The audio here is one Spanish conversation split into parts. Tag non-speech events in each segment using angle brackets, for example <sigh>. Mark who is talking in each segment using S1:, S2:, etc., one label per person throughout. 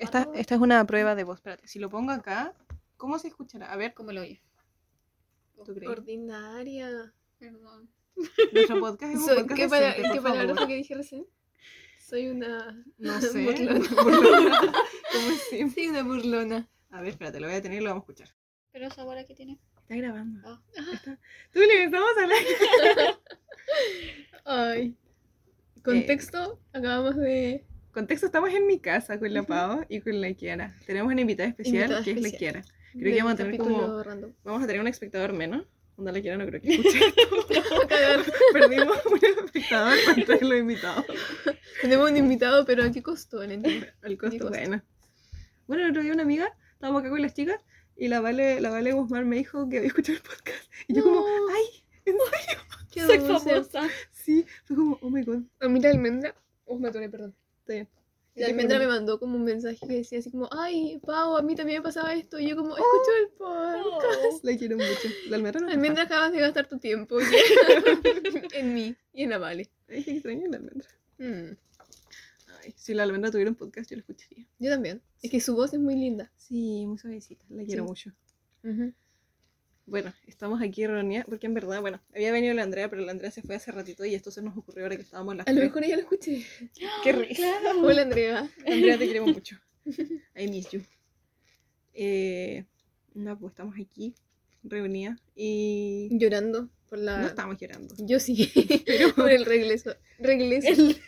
S1: Esta, esta es una prueba de voz. Espérate, si lo pongo acá, ¿cómo se escuchará? A ver,
S2: ¿Cómo lo oye?
S1: ¿tú crees?
S3: Ordinaria.
S2: Perdón.
S1: Nuestro podcast es un
S3: Soy-
S1: podcast
S3: ¿Qué, pala-
S1: decente, por
S3: ¿qué palabra
S1: favor.
S3: fue que dije recién? Soy una...
S1: No <laughs> sé.
S3: burlona.
S1: Burlona. <laughs> ¿Cómo así?
S3: Soy una burlona.
S1: A ver, espérate, lo voy a tener y lo vamos a escuchar.
S2: ¿Pero esa bola que tiene?
S1: Está grabando.
S2: Ah.
S1: Tú le estamos hablando. <laughs>
S3: Ay. Contexto, acabamos de...
S1: Contexto, estamos en mi casa con la. Pau y con la Kiara. Tenemos una invitada especial
S3: Invitada
S1: que es la
S3: especial.
S1: Kiara. Creo
S3: del
S1: que vamos a tener como-
S3: random.
S1: Vamos a tener un espectador menos. Onda la Kiara no creo que <laughs> escuche esto. <laughs> <laughs> Perdimos un espectador para traerlo invitado.
S3: Tenemos un invitado, pero ¿a qué costo? Entiendo.
S1: El costo,
S3: costo.
S1: bueno. Bueno, el otro día una amiga, estábamos acá con las chicas y la Vale, la Vale Guzmán me dijo que había escuchado el podcast. Y yo como,
S3: No.
S1: ay,
S3: Qué
S2: Soy famosa.
S1: sí. Fue como, oh my god,
S3: A mí la almendra... Oh, me atoré, perdón.
S1: Bien.
S3: La almendra me mandó como un mensaje que decía así como, ay, Pau, a mí también me pasaba esto. Y yo como, escucho el podcast.
S1: La quiero mucho. La almendra no es
S3: Almendra, acabas de gastar tu tiempo <laughs> en mí y en la Vale.
S1: Ay, qué extraño la almendra.
S3: Mm,
S1: Ay, si la almendra tuviera un podcast, yo lo escucharía.
S3: Yo también. Es que su voz es muy linda.
S1: Sí, muy suavecita. La quiero
S3: Sí.
S1: mucho. Bueno, estamos aquí reunidas porque en verdad, bueno, había venido la Andrea, pero la Andrea se fue hace ratito y esto se nos ocurrió ahora que estábamos las
S3: A lo mejor ella lo escuché. <gasps>
S1: Qué risa.
S3: Hola, Andrea.
S1: Andrea, te queremos mucho. <laughs> I miss you. Eh, no, pues estamos aquí reunidas y
S3: Llorando por la...
S1: no estamos llorando.
S3: Yo sí. <laughs>
S1: Pero <laughs>
S3: por el regreso. Regreso.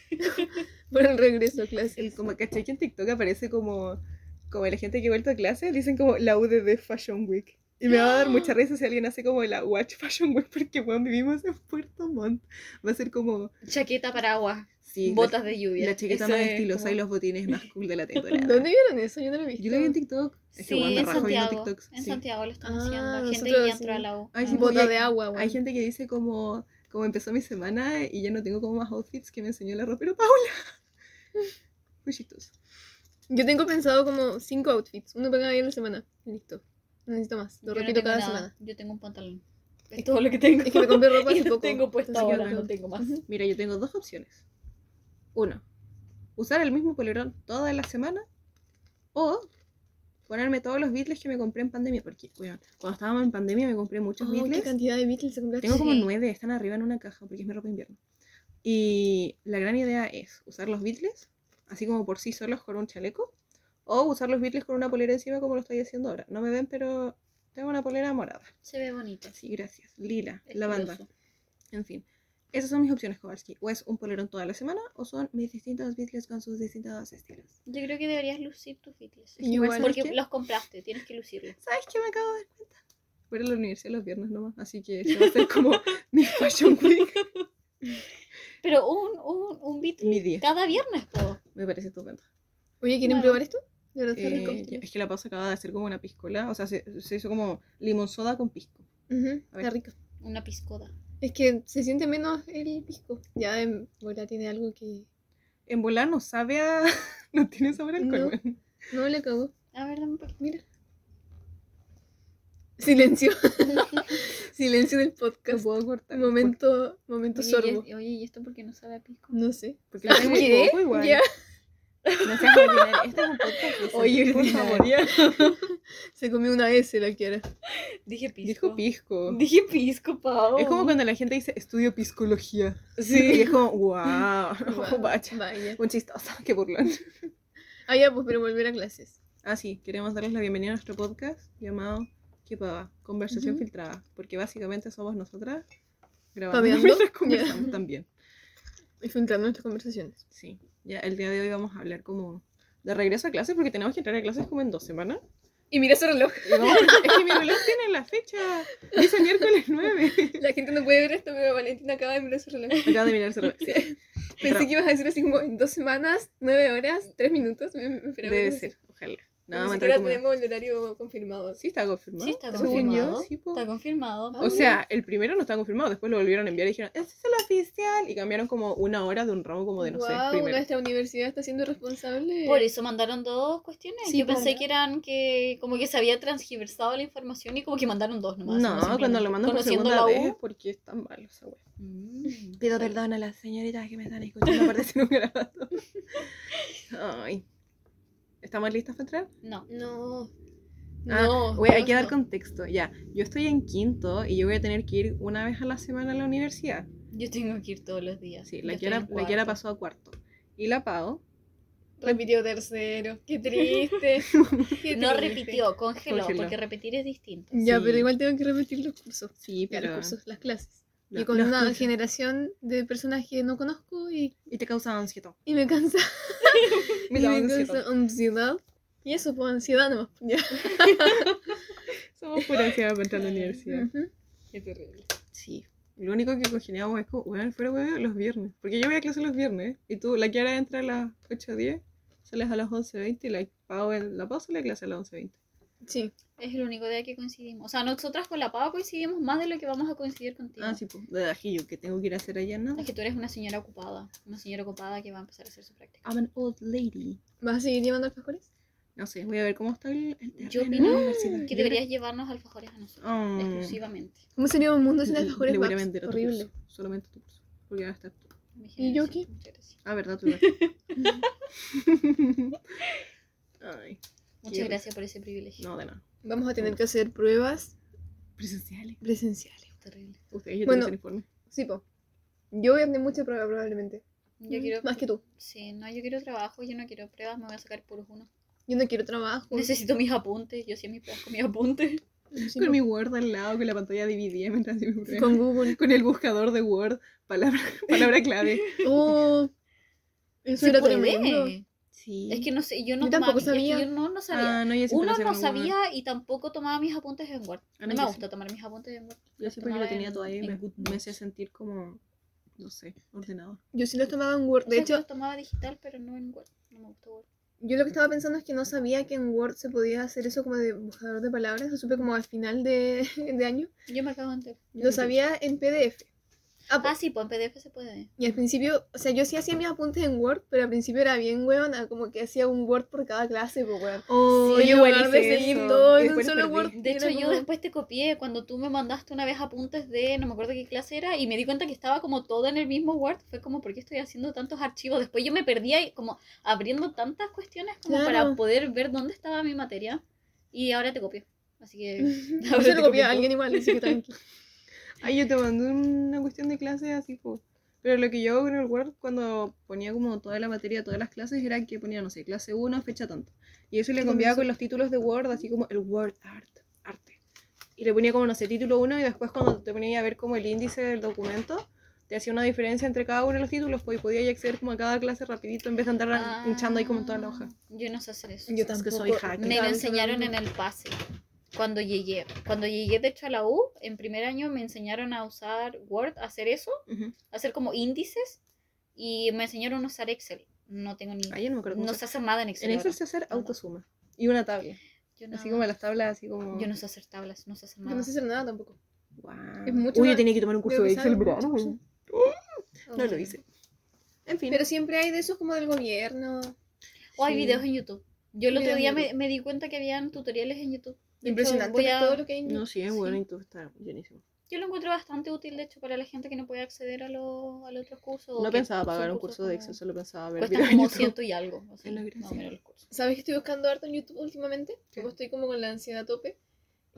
S3: por el regreso a clase.
S1: el, como caché que en TikTok aparece como, como la gente que ha vuelto a clase, dicen como la UDD Fashion Week. Y me va a dar mucha risa si alguien hace como la Watch Fashion Week porque bueno, vivimos en Puerto Montt. Va a ser como
S2: Chaqueta, paraguas,
S1: sí, la-
S2: botas de lluvia.
S1: la, chaqueta
S2: Eso
S1: más
S2: es
S1: estilosa
S2: como-
S1: y los botines más cool de la <laughs> temporada.
S3: ¿Dónde vieron eso? Yo no lo he visto.
S1: Yo lo vi en TikTok. Es que
S2: Sí,
S1: bueno,
S2: en Santiago. En
S1: sí.
S2: Santiago lo están
S3: Ah,
S2: haciendo. Gente
S3: nosotros
S2: que entró
S3: sí.
S2: a la U.
S1: Ay, sí,
S2: Ah.
S1: pues,
S3: Bota de
S1: hay-
S3: agua, güey.
S1: Hay gente que dice como, como empezó mi semana y ya no tengo como más outfits que me enseñó la ropa. Pero Paula. <laughs> Muy chistoso.
S3: Yo tengo pensado como cinco outfits. Uno para cada día de la semana. Listo. No necesito más. Lo
S2: Yo no
S3: repito
S2: tengo
S3: cada
S2: nada.
S3: semana.
S2: Yo tengo un pantalón.
S3: Es
S2: todo lo que tengo.
S3: Es que me compré ropa <laughs>
S2: y
S3: hace
S2: lo
S3: poco.
S2: tengo puesto ahora,
S3: bueno.
S2: no tengo más.
S1: Mira, yo tengo dos opciones. Uno, usar el mismo polerón toda la semana. O ponerme todos los Beatles que me compré en pandemia. Porque, weón, cuando estábamos en pandemia me compré muchos
S3: Oh, ¿Qué
S1: Beatles.
S3: cantidad de Beatles se compraste?
S1: Tengo como nueve, están arriba en una caja porque es mi ropa de invierno. Y la gran idea es usar los Beatles, así como por sí solos con un chaleco, o usar los Beatles con una polera encima como lo estoy haciendo ahora. No me ven, pero tengo una polera morada.
S2: Se ve bonito.
S1: Sí, gracias. Lila,
S2: Es
S1: lavanda. En fin. Esas son mis opciones, Kowalski. O es un polerón toda la semana, o son mis distintos Beatles con sus distintos estilos.
S2: Yo creo que deberías lucir tus Beatles.
S3: Igual,
S1: ¿sabes
S2: Porque
S1: qué?
S2: los compraste, tienes que lucirlos.
S1: ¿Sabes qué me acabo de dar cuenta? Voy a la universidad los viernes nomás, así que eso va a ser como <laughs> mi Fashion Week.
S2: Pero un, un, un Beatle
S1: Mi día.
S2: cada viernes, po.
S1: Me parece estupendo.
S3: Oye, ¿quieren
S2: Bueno.
S3: probar esto?
S1: Eh, es que la pausa acaba de hacer como una piscola, o sea, se, se hizo como limón soda con pisco. A ver.
S3: Está rico.
S2: Una piscoda.
S3: Es que se siente menos el pisco. Ya en bola tiene algo que.
S1: En volar no sabe a... <laughs> no tiene sabor a alcohol,
S3: No. No le cagó.
S2: A ver, dame un poquito.
S3: Mira. Silencio. <laughs> Silencio del
S1: No
S3: podcast.
S1: puedo cortar.
S3: Momento, momento
S2: Oye,
S3: sorbo.
S2: y, oye, ¿y esto por qué no sabe a pisco?
S3: No sé.
S1: Porque
S3: ¿Qué?
S1: poco igual.
S3: Ya.
S1: No seas ordinaria. Este es un podcast
S3: Oye,
S1: por favor. <laughs>
S3: Se comió una S la quiera.
S2: Dije pisco.
S1: Dijo pisco.
S2: Dije pisco, Pau.
S1: Es como cuando la gente dice estudio piscología.
S3: Sí.
S1: Y es como, wow.
S3: Guau, <laughs>
S1: Vaya.
S3: Vaya.
S1: Un chistoso, qué burlón. <laughs>
S3: Ah, ya, pues, pero volver a clases.
S1: Ah, sí, queremos darles la bienvenida a nuestro podcast llamado ¿Qué pava? Conversación filtrada. Porque básicamente somos nosotras grabando mientras conversamos también.
S3: Y filtrando nuestras conversaciones.
S1: Sí, ya el día de hoy vamos a hablar como de regreso a clases porque tenemos que entrar a clases como en dos semanas.
S3: Y mira su reloj.
S1: Vamos- es que mi reloj tiene la fecha. Dice miércoles 9.
S3: La gente no puede ver esto, pero Valentina acaba de mirar su reloj.
S1: Acabo de mirar el reloj. Sí.
S3: Pensé que ibas a decir así como en dos semanas, nueve horas, tres minutos. Me, me esperaba
S1: Debe ser, ojalá.
S3: No,
S1: No,
S3: Ni
S1: va a
S3: siquiera tenemos el horario confirmado.
S1: Sí, está confirmado.
S2: Sí, está
S3: Según
S2: confirmado.
S1: yo, sí, po.
S2: Está confirmado.
S1: O sea, el primero no está confirmado, después lo volvieron a enviar y dijeron, este es el oficial. Y cambiaron como una hora de un ramo como de, no sé,
S3: Guau,
S1: primero.
S3: nuestra universidad está siendo responsable.
S2: Por eso mandaron dos cuestiones.
S3: Sí,
S2: Yo pensé
S3: ¿verdad?
S2: que eran que como que se había transgiversado la información y como que mandaron dos nomás.
S1: No,
S2: como
S1: cuando lo mandan por segunda
S2: la
S1: vez
S2: U.
S1: porque es tan malo esa wea.
S2: Mm.
S1: Pido perdón a las señoritas que me están escuchando <laughs> por decir un grabado. Ay. ¿Estamos listas para entrar?
S2: No.
S3: No.
S1: Ah,
S3: no.
S1: voy- hay que dar contexto. Ya, yo estoy en quinto y yo voy a tener que ir una vez a la semana a la universidad.
S2: Yo tengo que ir todos los días.
S1: Sí, la Kiara, la. Kiara pasó a cuarto. Y la Pau,
S3: Repitió tercero. Qué triste. <laughs> Qué
S2: No
S3: triste.
S2: repitió, congeló,
S1: Congeló.
S2: porque repetir es distinto.
S3: Ya,
S1: Sí.
S3: pero igual tengo que repetir los cursos.
S1: sí,
S3: Ya,
S1: pero...
S3: los cursos, las clases. Y con una generación de personas que no conozco y,
S1: Y te causa ansiedad. <laughs>
S3: y me cansa. <laughs>
S1: Me
S3: y me
S1: ansiedad.
S3: causa ansiedad. Y eso, pues ansiedad nomás. <laughs>
S1: Somos pura ansiedad para entrar a la universidad.
S3: Ujú.
S2: Qué terrible.
S1: Sí. Lo único que congeniamos es como, bueno, fuera huevo, los viernes. Porque yo voy a clase los viernes. Y tú, la Kiara entra a las 8.10, sales a las 11.20 y la Pau, la Pau sale a clase a las 11.20.
S3: Sí.
S2: Es el único día que coincidimos. O sea, nosotras con la Pau coincidimos más de lo que vamos a coincidir contigo.
S1: Ah, sí, pues. De ajillo, que tengo que ir a hacer allá, ¿no?
S2: Es que tú eres una señora ocupada. Una señora ocupada que va a empezar a hacer su práctica.
S1: I'm an old lady.
S3: ¿Vas a seguir llevando alfajores?
S1: No sé, voy a ver cómo está el, el terreno
S2: Yo opino
S1: universidad.
S2: que deberías llevarnos alfajores a nosotros.
S1: Oh.
S2: Exclusivamente.
S3: ¿Cómo sería un mundo sin alfajores?
S1: Le voy a
S3: Babs?
S1: vender a tu
S3: Horrible.
S1: curso, Solamente tu curso. Porque va a estar tú.
S3: ¿Y yo qué?
S1: Ah, verdad, tú. <laughs> <laughs> Ay,
S2: Muchas gracias por ese privilegio.
S1: no, de nada.
S3: Vamos a tener que hacer pruebas
S1: Presenciales.
S3: presenciales.
S2: Terrible.
S1: Ustedes ya
S3: Bueno.
S1: informe.
S3: Sí, po. Yo voy a tener mucha prueba probablemente.
S2: Yo
S3: Mm,
S2: quiero.
S3: Más que tú.
S2: Sí, no, yo quiero trabajo, yo no quiero pruebas, me voy a sacar puros uno.
S3: Yo no quiero trabajo. <laughs>
S2: Necesito mis apuntes, yo hacía mis pruebas con mis apuntes.
S3: Sí,
S1: con mi Word al lado, con la pantalla dividida mientras hacía mi prueba.
S3: Con Google.
S1: Con el buscador de Word, palabra, palabra clave. <laughs>
S3: Oh, eso
S2: Se
S3: era
S2: puede.
S3: tremendo.
S1: Sí.
S2: Es que no sé, yo no
S3: Yo
S2: tomaba
S3: tampoco
S2: es que
S3: sabía.
S2: yo no, no sabía.
S1: Ah, no, yo siempre
S2: Uno no
S1: Word.
S2: sabía y tampoco tomaba mis apuntes en Word.
S1: Ah,
S2: No
S1: no,
S2: me gusta
S1: sí.
S2: tomar mis apuntes en Word.
S1: Yo
S2: Los
S1: sí porque lo tenía
S2: en-
S1: todo ahí y me, hacía sentir como, no sé, ordenado.
S3: Yo sí los tomaba en Word.
S2: O
S3: De
S2: sea,
S3: hecho,
S2: los tomaba digital, pero no en Word. No me gusta Word.
S3: yo lo que estaba pensando es que no sabía que en Word se podía hacer eso como de buscador de palabras. Lo supe como al final de, <laughs> de año.
S2: Yo me cago entero.
S3: Lo sabía en PDF. Ah.
S2: Ah, sí, pues en PDF se puede.
S3: Y al principio, o sea, yo sí hacía mis apuntes en Word, pero al principio era bien huevona, como que hacía un Word por cada clase, pues weón.
S1: Oh,
S3: Sí,
S1: yo igual
S3: de
S1: hice
S3: seguir todo
S1: Y
S3: en un solo
S1: perdí.
S3: Word.
S2: De hecho, yo
S3: como-
S2: después te copié cuando tú me mandaste una vez apuntes de, no me acuerdo qué clase era, y me di cuenta que estaba como todo en el mismo Word. Fue como, ¿por qué estoy haciendo tantos archivos? Después yo me perdía y como abriendo tantas cuestiones como
S3: Claro.
S2: para poder ver dónde estaba mi materia. Y ahora te copio. Así que... <laughs>
S3: Yo
S2: ahora
S3: se
S2: te
S3: lo copié a alguien igual, así que tranqui. <laughs>
S1: Ay, yo te mandé una cuestión de clase así, po. Pero lo que yo hago en el Word cuando ponía como toda la materia, todas las clases, era que ponía, no sé, clase 1, fecha tanto. Y eso le cambiaba con los títulos de Word, así como el Word Art, arte. Y le ponía como, no sé, título 1 y después cuando te ponía a ver como el índice del documento, te hacía una diferencia entre cada uno de los títulos, pues y podía acceder como a cada clase rapidito en vez de andar
S2: Ah,
S1: hinchando ahí como en toda la hoja.
S2: Yo no sé hacer eso.
S3: Yo
S1: que
S3: tampoco.
S1: soy hacker.
S2: Me lo enseñaron en el pase. Cuando llegué, cuando llegué de hecho a la U, en primer año me enseñaron a usar Word, a hacer eso, a hacer como índices y me enseñaron a usar Excel. No tengo ni
S1: Ay, yo no me
S2: no
S1: se-
S2: sé hacer nada en Excel.
S1: En Excel
S2: ahora.
S1: sé hacer autosuma. Y una tabla.
S2: Yo,
S1: Así como las tablas, así como...
S2: yo no sé hacer tablas, no sé hacer
S3: Yo
S2: nada.
S3: no sé hacer nada tampoco. Es mucho
S1: Uy, yo tenía que tomar un curso de Excel, verano.
S2: Oh.
S1: No lo hice. En fin.
S3: Pero siempre hay de esos como del gobierno.
S2: O hay
S1: Sí.
S2: videos en YouTube. Yo el otro día me, me di cuenta que habían tutoriales en YouTube. Hecho,
S3: Impresionante
S2: voy
S3: ver
S2: a-
S3: todo lo que hay.
S1: No, sí, es
S2: Sí.
S1: bueno y todo está llenísimo.
S2: Yo lo encuentro bastante útil, de hecho, para la gente que no puede acceder a, los a los otros cursos.
S1: No pensaba pagar un curso de Excel, solo pensaba ver en
S2: como ciento y algo.
S1: la
S2: o los cursos.
S3: ¿Sabes que estoy buscando harto en YouTube últimamente?
S1: ¿Qué?
S3: Como estoy como con la ansiedad a tope.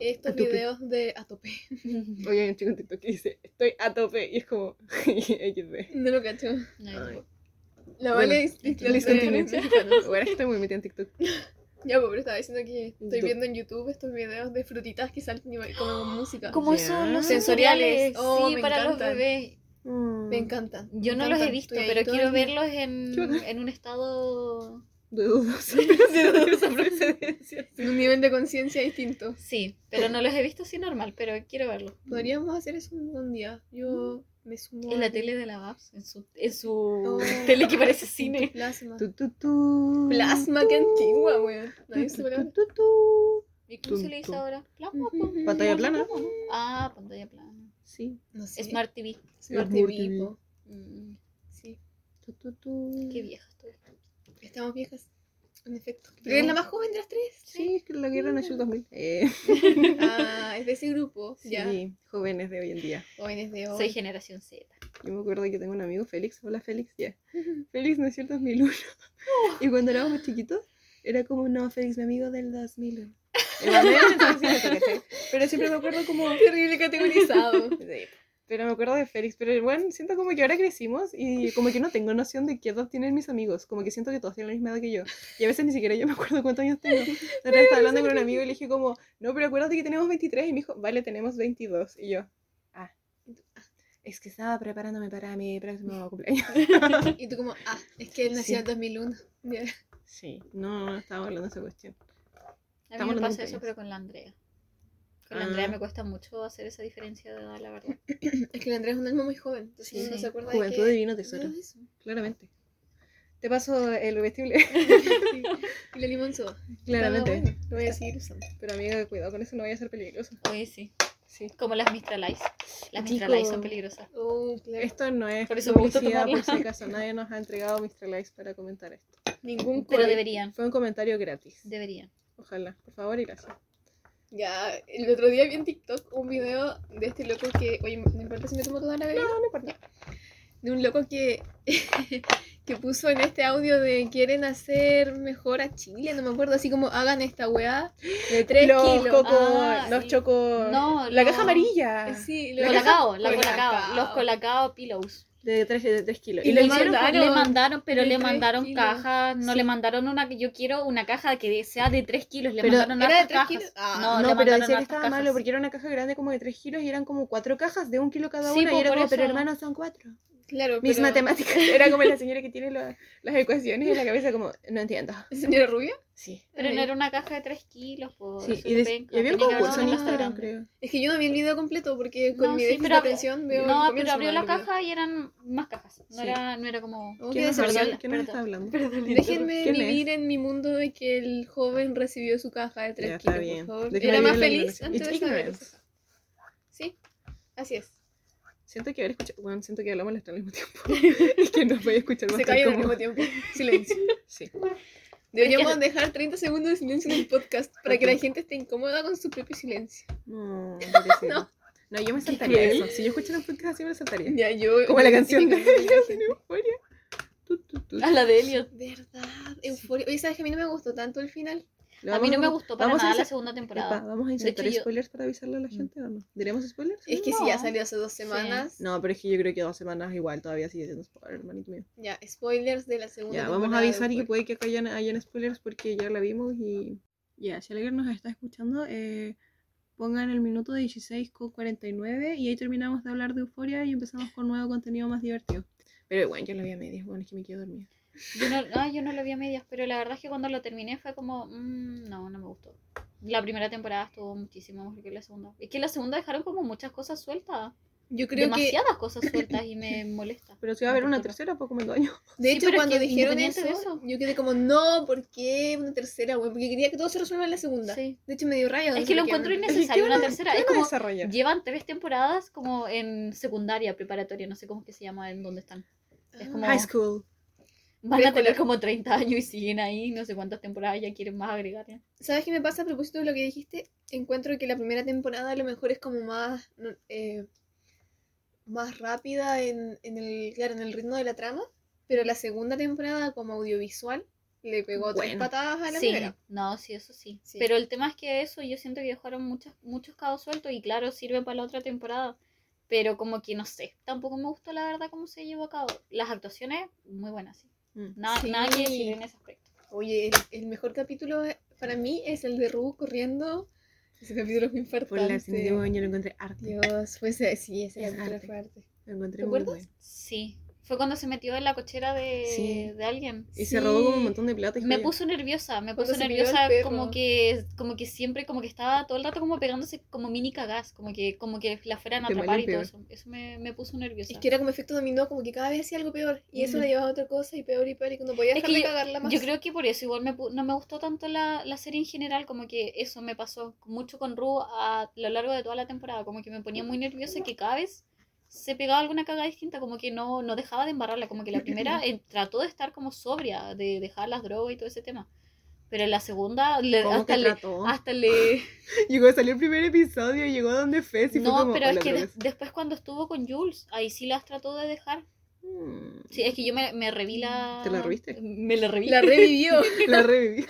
S3: Estos
S1: A tope.
S3: videos de a tope. <laughs>
S1: Oye, hay un chico en TikTok que dice, estoy a tope. Y es como, <laughs> XD.
S3: No lo cacho.
S2: No,
S3: La
S1: Bueno,
S3: vale es
S2: entonces-
S3: la de
S1: Continúe.
S3: mexicanos.
S1: Bueno, es que estoy muy metida en TikTok. <laughs>
S3: Ya, pues, pero estaba diciendo que estoy
S1: Do-
S3: viendo en YouTube estos videos de frutitas que salen y como con música.
S2: Como esos los
S3: Sensoriales.
S2: sensoriales.
S3: Oh,
S2: sí,
S3: me
S2: para los bebés.
S3: Me encantan.
S2: Yo
S3: me
S2: no los he visto,
S3: Estoy
S2: pero quiero verlos en, en un estado...
S1: De dudosa, <laughs> de dudosa procedencia.
S3: En <laughs> un nivel de conciencia distinto.
S2: Sí, pero no los he visto así normal, pero quiero verlos.
S3: Podríamos hacer eso un día. Yo me sumo.
S2: En la tele de la VAPS, en su, en su
S3: Oh. <laughs>
S2: tele que parece cine. <laughs>
S3: Plasma.
S1: Tu, tu, tu.
S3: Plasma, qué antigua, weón.
S1: Tu, tu.
S2: ¿Y cómo se le dice
S1: tum.
S2: ahora? Plasma.
S1: Pantalla plana.
S2: Ah, pantalla plana.
S1: Sí.
S3: No sé.
S2: Smart TV.
S3: Smart
S1: Smart
S3: TV,
S1: TV.
S2: Mm,
S3: Sí.
S1: Tu, tu, tu.
S2: qué vieja estoy.
S3: Estamos viejas. En efecto. Pero es la más joven de las tres.
S1: Sí, es que la guerra nació en el 2000. <laughs> Eh,
S3: Ah, es de ese grupo.
S1: sí,
S3: Ya.
S1: jóvenes de hoy en día.
S3: Jóvenes de hoy.
S2: Soy generación Z.
S1: Yo me acuerdo que tengo un amigo, Félix. Hola, Félix. Ya. Félix nació en 2001. <laughs> Y cuando éramos chiquitos, Era como, no, Félix, mi amigo del 2000. <laughs> Igual me había intentado decir eso, ¿cachai? Pero siempre me acuerdo como...
S3: Terrible categorizado.
S1: Sí, Pero me acuerdo de Félix, pero bueno, siento como que ahora crecimos y como que no tengo noción de qué edad tienen mis amigos, como que siento que todos tienen la misma edad que yo. Y a veces ni siquiera yo me acuerdo cuántos años tengo. <laughs> Otra estaba hablando con un amigo y le dije como, no, pero acuérdate que tenemos 23 y me dijo, vale, tenemos 22. Y yo, ah, es que estaba preparándome para mi próximo <laughs> cumpleaños. <laughs>
S3: Y tú como, ah, es que él nació
S1: Sí.
S3: en 2001. Ya.
S1: Sí, no, no estábamos hablando de esa cuestión.
S2: A mí me pasa eso, pero con la Andrea. Con la
S1: Ah.
S2: Andrea me cuesta mucho hacer esa diferencia de edad, la verdad. <clears throat>
S3: Es que el Andrés es un alma muy joven. Entonces
S2: Sí.
S3: no se acuerda
S1: Juventud
S3: de que...
S1: divino tesoro,
S3: No,
S1: claramente. Te paso el vestible, <laughs>
S3: Y la limón soda.
S1: claramente.
S3: Bueno, Lo voy a seguir usando.
S1: Pero amiga, cuidado con eso, no vaya a ser peligroso.
S2: Oye, sí.
S1: Sí.
S2: Como las Mistralize. Las
S1: Chico.
S2: Mistralize son peligrosas.
S3: Oh, claro.
S1: Esto no es
S2: Por eso me gusta
S1: publicidad, por si acaso. Nadie nos ha entregado Mr. Likes para comentar esto.
S3: Ningún
S2: Pero deberían.
S1: Fue un comentario gratis.
S2: Deberían.
S1: Ojalá, por favor y gracias.
S3: Ya, el otro día vi en TikTok un video de este loco que, oye, no importa si me tomo toda la bebida,
S1: No, no importa.
S3: de un loco que, <laughs> que puso en este audio de quieren hacer mejor a Chile, no me acuerdo, así como hagan esta weá de 3
S1: Los
S3: kilos.
S1: coco,
S2: Ah,
S1: los
S2: sí.
S1: choco.
S2: No,
S1: la caja amarilla.
S3: Sí, lo
S2: Colacao, la
S3: Colacao.
S2: colacao. Los colacao pillows.
S1: De 3 de tres kilos.
S3: Y
S1: Y,
S3: le mandaron-
S2: Le mandaron, pero le mandaron
S3: kilos.
S2: cajas, no
S3: Sí.
S2: le mandaron una que yo quiero una caja que sea de 3 kilos, le
S1: Pero
S2: mandaron
S3: ¿era de
S2: cajas.
S3: kilos? Ah.
S2: no,
S1: No,
S2: le
S1: pero
S2: mandaron
S1: decía que estaba
S2: cajas.
S1: malo porque era una caja grande como de 3 kilos y eran como 4 cajas de un kilo cada
S2: Sí,
S1: una.
S2: po,
S1: y era
S2: por
S1: como, pero
S2: eso.
S1: hermanos son 4.
S3: Claro,
S1: Mis
S3: pero-
S1: matemáticas. <laughs> Era como la señora que tiene la- las ecuaciones en la cabeza, como, no entiendo.
S3: ¿Señora rubia?
S1: Sí.
S2: Pero no era una caja de 3 kilos, por
S1: Sí, y,
S2: le
S1: de-
S2: penca.
S1: y había un concurso en Instagram, creo.
S3: Es que yo no vi el video completo porque con
S2: No,
S3: mi
S2: sí,
S3: déficit
S2: pero
S3: de
S2: abrió-
S3: atención veo
S2: No, pero abrió la
S3: video.
S2: caja y eran más cajas. No,
S1: Sí.
S2: era, no era como...
S3: Qué
S1: ¿Quién nos, está hablando?
S2: Perdón,
S3: Déjenme vivir en mi mundo de que el joven recibió su caja de 3
S1: Ya,
S3: kilos,
S1: está bien.
S3: por favor. Era más feliz antes de saber. Sí, así es.
S1: Siento que haber escuchado. Bueno, siento que hablamos las tres al mismo tiempo. <laughs> y que nos voy a escuchar más
S3: Se callan al mismo tiempo. Silencio. <laughs>
S1: Sí.
S3: Deberíamos dejar 30 segundos de silencio en el podcast para que la gente esté incómoda con su propio silencio.
S1: No. <laughs>
S3: No.
S1: no. yo me saltaría eso. Si yo escuchara un podcast así me lo saltaría.
S3: Ya, yo.
S1: Como la canción de. Euforia.
S2: A la de Elliot.
S3: Verdad, euforia. Oye, ¿sabes que a mí no me gustó tanto el final?
S2: A mí no me gustó para
S1: vamos a
S2: nada la segunda
S1: Epa,
S2: temporada.
S1: vamos a insertar spoilers para avisarle a la gente o no. ¿Diremos spoilers?
S3: Es que si ya
S2: No.
S3: salió hace dos semanas.
S1: No, pero es que yo creo que dos semanas igual todavía sigue siendo spoiler, hermanito mío.
S3: Ya, spoilers de la segunda
S1: Ya, vamos a avisar y que puede que acá hayan, hayan spoilers porque ya la vimos y... Ya, si alguien nos está escuchando, eh, pongan el minuto 16 con 49 y ahí terminamos de hablar de Euforia y empezamos con nuevo contenido más divertido. Pero bueno, yo la vi a medias, bueno, es que me quedo dormida.
S2: Yo no, ah, yo no lo vi a medias, pero la verdad es que cuando lo terminé fue como, mm, no, no me gustó. La primera temporada estuvo muchísimo mejor que la segunda. Es que la segunda dejaron como muchas cosas sueltas.
S3: Yo creo que.
S2: Demasiadas cosas sueltas y me <coughs> molesta.
S1: Pero si va a haber una tercera, poco menos años.
S3: De
S2: Sí,
S3: hecho, cuando
S2: que
S3: dijeron eso,
S2: eso.
S3: yo quedé como, no, ¿por qué una tercera? Porque quería que todo se resuelva en la segunda.
S2: Sí.
S3: De hecho, me dio raya.
S2: Es que lo encuentro innecesario una tercera.
S1: ¿Qué
S2: Es como, llevan tres temporadas como en secundaria, preparatoria, no sé cómo es que se llama, en dónde están. Es como-
S1: High school.
S2: Van a tener como 30 años y siguen ahí, no sé cuántas temporadas ya quieren más agregar. ya.
S3: ¿Sabes qué me pasa a propósito de lo que dijiste? Encuentro que la primera temporada a lo mejor es como más. eh, más rápida en, en el. Claro, en el ritmo de la trama. Pero la segunda temporada, como audiovisual, le pegó tres patadas a la
S2: Sí,
S3: primera.
S2: no, sí, eso sí.
S3: Sí.
S2: Pero el tema es que eso yo siento que dejaron muchos, muchos cabos sueltos y claro, sirve para la otra temporada. Pero como que no sé, tampoco me gustó la verdad cómo se llevó a cabo. Las actuaciones, muy buenas, sí.
S1: Mm.
S2: Nada,
S3: Sí.
S2: nada que decir en ese aspecto.
S3: Oye, el, el mejor capítulo para mí es el de Ru corriendo. Ese capítulo es muy
S1: Por la año lo encontré arte.
S3: Dios, pues sí, ese
S1: Es
S3: capítulo
S1: arte.
S3: fue arte.
S1: Lo encontré
S3: ¿Te
S1: muy
S3: acuerdas?
S1: bueno.
S2: Sí. Fue cuando se metió en la cochera de,
S1: Sí.
S2: de alguien.
S1: Y se robó como un
S3: Sí.
S1: montón de plata. y
S2: Me puso nerviosa, me puso nerviosa como que, como que siempre, como que estaba todo el rato como pegándose como mini cagás, como que, como que la fueran a atrapar y todo eso. Eso me, me puso nerviosa.
S3: Es que era como efecto dominó, como que cada vez hacía algo peor. Y eso
S1: Ujú.
S3: la llevaba a otra cosa y peor y peor. Y cuando podía
S2: Es
S3: dejar
S2: que
S3: de
S2: yo-
S3: cagarla más.
S2: Yo creo que por eso igual me, pu- no me gustó tanto la, la serie en general, como que eso me pasó mucho con Ru a lo largo de toda la temporada, como que me ponía muy nerviosa y que cada vez se pegaba alguna cagada distinta, como que no, no dejaba de embarrarla, como que la primera <laughs> eh, trató de estar como sobria, de dejar las drogas y todo ese tema. Pero en la segunda le-
S1: ¿Cómo
S2: hasta le, hasta le <laughs>
S1: Llegó, salió el primer episodio, llegó donde fue
S2: No,
S1: como,
S2: pero es
S1: "Hola,
S2: que
S1: drogas".
S2: des- después cuando estuvo con Jules, ahí sí las trató de dejar.
S1: Mm.
S2: Sí, es que yo me, me reví la...
S1: ¿Te la reviste?
S2: Me la reví.
S3: La revivió. <laughs>
S1: La reviví.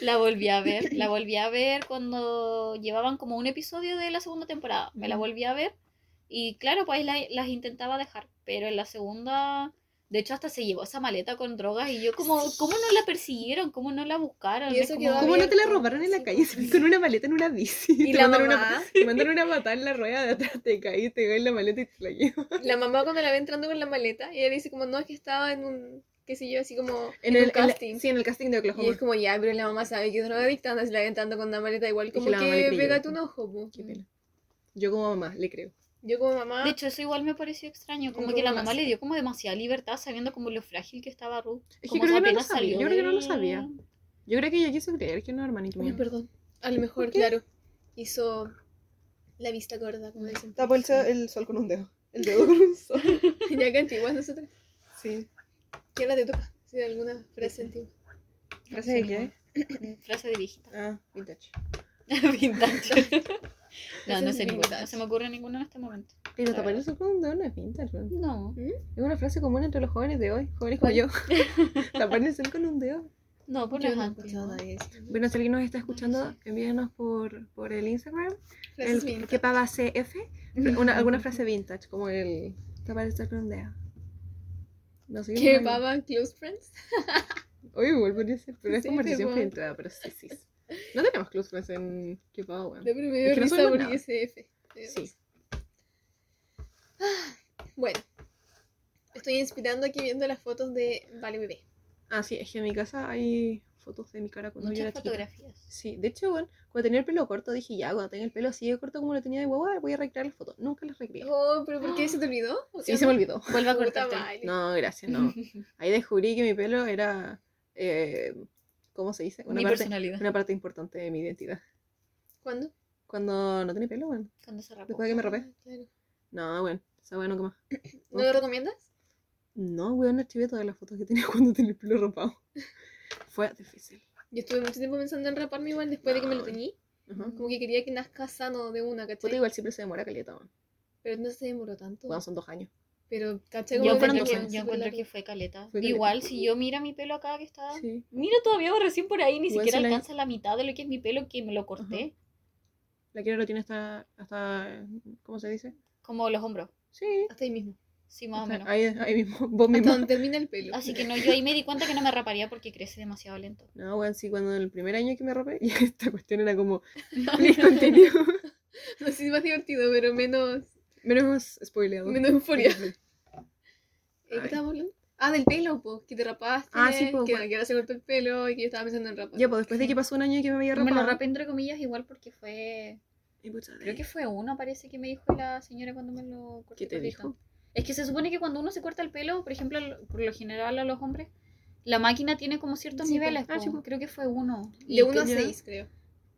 S2: La volví a ver, la volví a ver cuando llevaban como un episodio de la segunda temporada. Me la volví a ver y claro, pues la- las intentaba dejar, pero en la segunda, de hecho hasta se llevó esa maleta con drogas y yo como, ¿cómo no la persiguieron? ¿Cómo no la buscaron?
S3: Y
S2: Es
S3: eso
S2: como-
S1: ¿Cómo no te la robaron en la
S3: Sí,
S1: calle?
S3: pues.
S1: Se con una maleta en una bici.
S3: Y
S1: te
S3: la
S1: mandan
S3: mamá.
S1: Una, <laughs> te mandan una patada en la rueda de atrás, te caí, te caí en la maleta y te la llevo. <laughs>
S3: La mamá cuando la ve entrando con la maleta, ella dice como, no, es que estaba en un, qué sé yo, así como
S1: En
S3: un
S1: el en la-
S3: casting.
S1: sí, en el casting de
S3: Y
S1: Oklahoma.
S3: es como, ya, pero la mamá sabe que es drogadicta, anda se la ve entrando con una maleta igual, como que pégate un ojo, po.
S1: Qué pena. Yo como mamá le creo.
S3: Yo como mamá,
S2: De hecho, eso igual me pareció extraño, como que la mamá le dio como demasiada libertad sabiendo como lo frágil que estaba Ruth.
S1: Es que
S2: como
S1: creo que no lo sabía,
S2: salió
S1: yo creo que no lo sabía. Yo creo que ella quiso creer que no, hermanito
S3: Ay,
S1: mío.
S3: perdón, a lo mejor, claro, hizo la vista gorda, como dicen.
S1: Tapó el, sol- el sol con un dedo. El dedo con un sol. <laughs>
S3: ya que antiguas nosotras.
S1: Sí.
S3: ¿Qué hora te toca? Si hay alguna frase antigua.
S1: ¿Frase de qué?
S2: Frase de viejita.
S1: Ah, vintage. <laughs>
S2: vintage. <laughs> no, no sé ninguna. No se me ocurre ninguna en este momento.
S1: Pero tapar el con un dedo no es vintage, ¿no?
S2: No.
S3: ¿Mm?
S1: Es una frase común entre los jóvenes de hoy, jóvenes como yo. <laughs> tapar el sol con un dedo.
S2: No, pues no
S3: no.
S1: Bueno, si alguien nos está escuchando, envíenos por, por el Instagram.
S3: Frases
S1: El que paga CF. Una, alguna frase vintage, como el tapar el sol con un dedo. No sé
S3: ¿Qué baba close friends?
S1: Oye, igual podría ser, pero es
S3: Sí,
S1: conversación filtrada, pero sí, sí. No tenemos close friends en que paga, weón.
S3: De primero
S1: Es que no
S3: risa porque.
S1: Sí.
S3: Bueno, estoy inspirando aquí viendo las fotos de Vale Bebé.
S1: Ah, sí, es que en mi casa hay fotos de mi cara cuando yo era chiquita.
S2: fotografías.
S1: Sí, de hecho, bueno, cuando tenía el pelo corto dije, ya, cuando tenga el pelo así de corto como lo tenía de guagua, voy a recrear las fotos. Nunca las recreé.
S3: Oh, pero ¿por qué se te olvidó? <gasps>
S1: Sí, se me olvidó.
S2: Vuelve a cortarte.
S1: No, gracias, no. <laughs> Ahí descubrí que mi pelo era, eh, ¿cómo se dice? Una
S2: Mi
S1: parte,
S2: personalidad.
S1: una parte importante de mi identidad.
S3: ¿Cuándo?
S1: Cuando no tenía pelo, bueno.
S2: Cuando se rapó.
S1: Después de que me rapé.
S3: Ah, claro.
S1: No, bueno, esa bueno, nunca más. <clears throat>
S3: ¿No lo recomiendas?
S1: No, weón, archivé todas las fotos que tenía <laughs> cuando tenía el pelo rapado. <laughs> Fue difícil.
S3: Yo estuve mucho tiempo pensando en raparme igual después de que me lo
S1: No.
S3: teñí.
S1: Ajá.
S3: Como que quería que nazca sano de una,
S1: Puta,
S3: ¿cachai?
S1: igual siempre se demora caleta, weón.
S3: Pero no se demoró tanto.
S1: Bueno, son dos años.
S3: Pero, ¿cachai?
S2: Yo
S3: Como que
S1: fueron
S2: encuentro, que, yo encuentro que fue caleta.
S1: Fue caleta.
S2: Igual, si yo miro mi pelo acá que está...
S1: Sí.
S2: Mira, todavía recién por ahí, ni
S1: Igual
S2: siquiera
S1: la-
S2: alcanza la mitad de lo que es mi pelo que me lo corté.
S1: La quiero lo tiene hasta, hasta, ¿cómo se dice?
S2: Como los hombros.
S1: Sí.
S3: Hasta ahí mismo.
S2: Sí, más o
S1: Hasta
S2: menos.
S1: ahí, ahí mismo, <laughs> vos
S3: Hasta
S1: mismo.
S3: donde termina el pelo.
S2: Así que no, <laughs> yo ahí me di cuenta que no me raparía porque crece demasiado lento.
S1: No, weón, sí, cuando el primer año que me rapé, <laughs> y esta cuestión era como, please continue.
S3: No sé si más divertido, pero menos.
S1: Menos spoileado.
S3: Menos euforia.
S1: Sí.
S3: ¿Eh, ¿Qué estábamos hablando? Ah, del pelo, pues, que te rapaste.
S1: Ah, sí, po,
S3: que,
S1: bueno.
S3: que ahora se cortó el pelo y que yo estaba pensando en rapar.
S1: Ya, pues después de que pasó un año que me había
S2: Me
S1: rapado.
S2: lo rapé entre comillas igual porque fue...
S1: y
S2: Creo que fue uno, parece que me dijo la señora cuando me lo corté.
S1: ¿Qué te
S2: cortito.
S1: dijo?
S2: Es que se supone que cuando uno se corta el pelo, por ejemplo, por lo general a los hombres, la máquina tiene como ciertos
S3: Sí,
S2: niveles.
S1: Ah,
S2: po.
S1: sí, po.
S2: Creo que fue uno.
S3: De
S2: Y
S3: 1 a. 6, creo.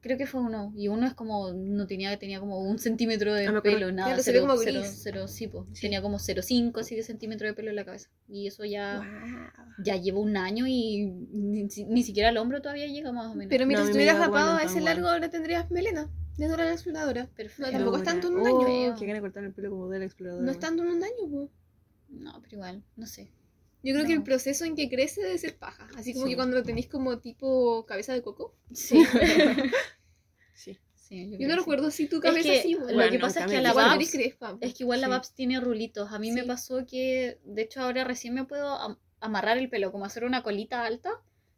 S2: Creo que fue uno. Y uno es como, no tenía, tenía como un centímetro de
S1: Ah,
S2: pelo, nada.
S3: Claro, se ve
S2: cero,
S3: como
S2: cero,
S3: gris.
S2: cero, sí, po.
S1: Sí.
S2: Tenía como 0,5 así de centímetro de pelo en la cabeza. Y eso ya,
S1: Wow.
S2: ya lleva un año y ni, ni siquiera al hombro todavía llega más o menos.
S3: Pero mira,
S1: No,
S3: si estuvieras rapado a ese largo, ahora tendrías melena. De Dora la exploradora.
S2: Perfecto.
S3: No, tampoco es tanto en un
S1: Oh,
S3: año.
S1: que cortar el pelo como de la exploradora.
S3: No es tanto en un año, pues.
S2: No, pero igual, no sé.
S3: Yo creo que el
S2: No.
S3: proceso en que crece debe ser paja. Así como
S1: Sí.
S3: que cuando lo tenéis como tipo cabeza de coco.
S2: Sí. <laughs>
S1: Sí.
S2: sí
S3: Yo
S2: creo
S3: no
S2: que sí.
S3: recuerdo si tu cabeza
S2: que
S3: así,
S2: lo
S3: pues.
S1: Bueno,
S2: que pasa es que a la
S3: eres crespa.
S2: es que igual la
S1: Sí.
S2: Babs tiene rulitos. A mí me
S3: Sí.
S2: pasó que, de hecho, ahora recién me puedo am- amarrar el pelo, como hacer una colita alta.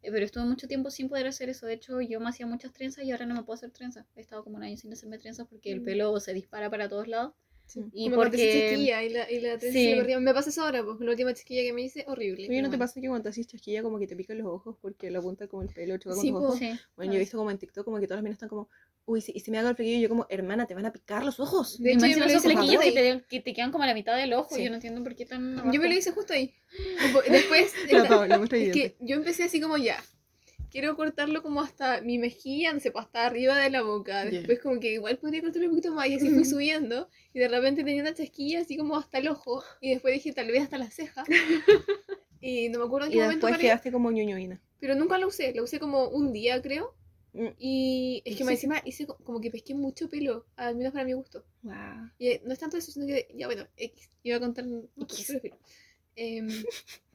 S2: eh, Pero estuve mucho tiempo sin poder hacer eso. De hecho, yo me hacía muchas trenzas y ahora no me puedo hacer trenzas. He estado como un año sin hacerme trenzas porque el
S3: Mm.
S2: pelo se dispara para todos lados.
S1: Sí.
S2: Y
S3: Como
S2: porque...
S3: chiquilla y la, y la
S2: Sí.
S3: le. Me pasa eso ahora, pues la última chiquilla que me hice, horrible.
S1: Oye, ¿no te
S3: bueno.
S1: pasa que cuando te haces chasquilla como que te pican los ojos porque la punta como el pelo choca con
S3: Sí, po.
S1: ojos?
S2: Sí.
S1: Bueno, yo he visto como en TikTok como que todas las minas están como, uy, si- y si me hago el flequillo, yo como, hermana, te van a picar los ojos.
S3: De hecho, yo me
S2: esos
S3: hice
S2: flequillos que te, que te quedan como a la mitad del ojo.
S1: Sí.
S2: Yo no entiendo por qué tan.
S3: Yo me
S2: abajo.
S3: lo hice justo ahí. Después,
S1: Pau, <laughs> la muestra
S3: es que yo empecé así como ya. Quiero cortarlo como hasta mi mejilla, no sé, pues hasta arriba de la boca. Después como que igual podría cortarlo un poquito más y así fui subiendo. Y de repente tenía una chasquilla así como hasta el ojo. Y después dije tal vez hasta la ceja. <laughs> Y no me acuerdo en qué
S1: Y
S3: momento
S1: después quedaste como ñoñoína.
S3: Pero nunca lo usé. Lo usé como un día, creo.
S1: Mm.
S3: Y es que
S1: Sí.
S3: encima hice co- como que pesqué mucho pelo, al menos para mi gusto.
S1: Wow.
S3: Y eh, no es tanto eso, sino que, ya bueno, X, iba a contar. no,
S1: X.
S3: pero Em,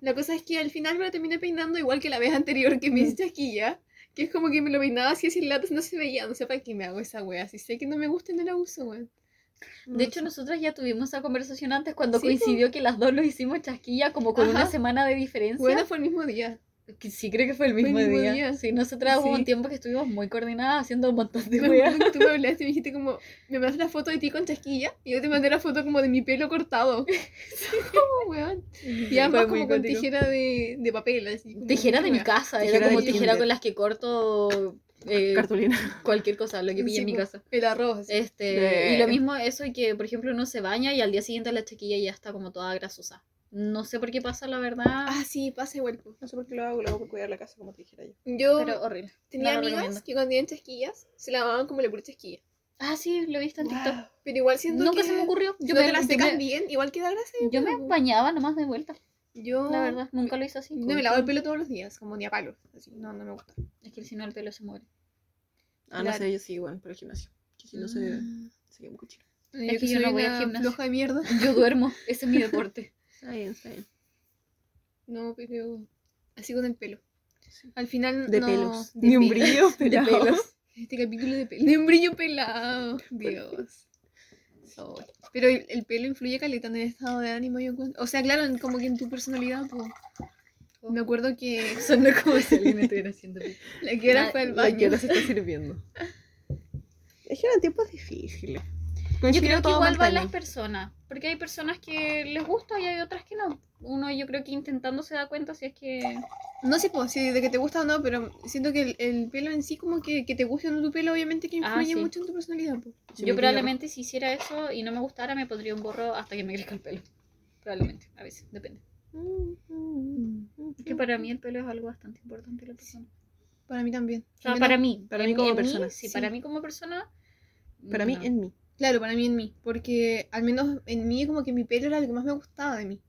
S3: la cosa es que al final me lo terminé peinando igual que la vez anterior que me hice chasquilla. Que es como que me lo peinaba así así latas, no se veía, no sé para qué me hago esa wea. Si sé que no me gusta, no la uso, weón.
S2: De hecho, nosotras ya tuvimos esa conversación antes cuando
S3: Sí,
S2: coincidió que las dos lo hicimos chasquilla como con una
S3: Ajá.
S2: semana de diferencia.
S3: Bueno, fue el mismo día.
S2: Sí, creo que fue el
S3: Fue el
S2: mismo, día.
S3: día.
S2: Sí, nosotras hubo un tiempo que estuvimos muy coordinadas haciendo un montón de weas.
S3: tú me hablaste y me dijiste como, me mandaste la foto de ti con chasquilla y yo te mandé la foto como de mi pelo cortado. como, <laughs> weón. Y además
S1: Fue
S3: como con tijera de, de papel, así.
S2: Tijera de mi casa,
S1: Tijera
S2: era como tijera con las que corto eh,
S1: Cartulina. <laughs>
S2: cualquier cosa, lo que pille
S3: Sí,
S2: en mi casa.
S3: El arroz.
S2: Este,
S1: Eh.
S2: y lo mismo eso y que, por ejemplo, uno se baña y al día siguiente la chiquilla ya está como toda grasosa. No sé por qué pasa, la verdad,
S3: Ah, sí, pasa igual.
S1: No sé por qué lo hago, lo hago por cuidar la casa, como te dijera yo.
S3: Yo
S2: pero horrible.
S3: tenía
S2: no
S3: amigas que cuando tenían chasquillas se lavaban como la pura chasquilla.
S2: Ah, sí, lo he visto en TikTok.
S3: Pero igual siento
S2: Nunca
S3: que
S2: se me ocurrió.
S3: yo
S2: me,
S3: te las
S2: yo
S3: secas
S2: me-
S3: bien, igual queda grasa.
S2: yo me bañaba nomás de vuelta,
S3: Yo
S2: la verdad. Nunca lo hice así.
S3: no me lavo el pelo todos los días, como ni a palos. Así, no, no me gusta.
S2: Es que si no el pelo se muere.
S1: Ah, no sé, yo sí, igual, para el gimnasio. Que si no se,
S3: Mm.
S1: se queda muy cochino.
S2: Es que yo no voy al gimnasio.
S3: floja de mierda. <laughs>
S2: Yo duermo, ese es mi deporte.
S1: Está bien, está bien.
S3: No, pero así con el pelo.
S1: Sí.
S3: Al final
S1: De
S3: no-
S1: pelos.
S3: de
S1: Ni un
S3: pelos.
S1: brillo, <laughs>
S2: De
S1: pelado.
S2: pelos.
S3: Este capítulo de pelo. De un brillo pelado. Dios. Pero el, el pelo influye caleta en el estado de ánimo, yo encuentro. O sea, claro, como que en tu personalidad, pues. Me acuerdo que <laughs>
S2: Sonó como si alguien estuviera haciendo
S3: la que era fue al
S1: La que
S3: baño.
S1: ahora se está sirviendo. Es que eran tiempos difíciles.
S2: Yo creo que igual van las personas, porque hay personas que les gusta y hay otras que no. Uno yo creo que intentando se da cuenta si es que...
S3: No sé pues, si de que te gusta o no, pero siento que el, el pelo en sí, como que, que te guste o no tu pelo, obviamente que
S2: Ah,
S3: influye
S2: sí.
S3: mucho en tu personalidad. pues.
S2: yo probablemente si hiciera eso y no me gustara me pondría un gorro hasta que me crezca el pelo. Probablemente, a veces, depende. Es que para mí el pelo es algo bastante importante en la persona.
S3: Para mí también.
S2: O sea, para mí.
S1: para mí como persona,
S2: sí,
S3: sí.
S2: para mí como persona.
S1: Para mí, en mí.
S3: Claro, para mí en mí. Porque al menos en mí, como que mi pelo era lo que más me gustaba de mí.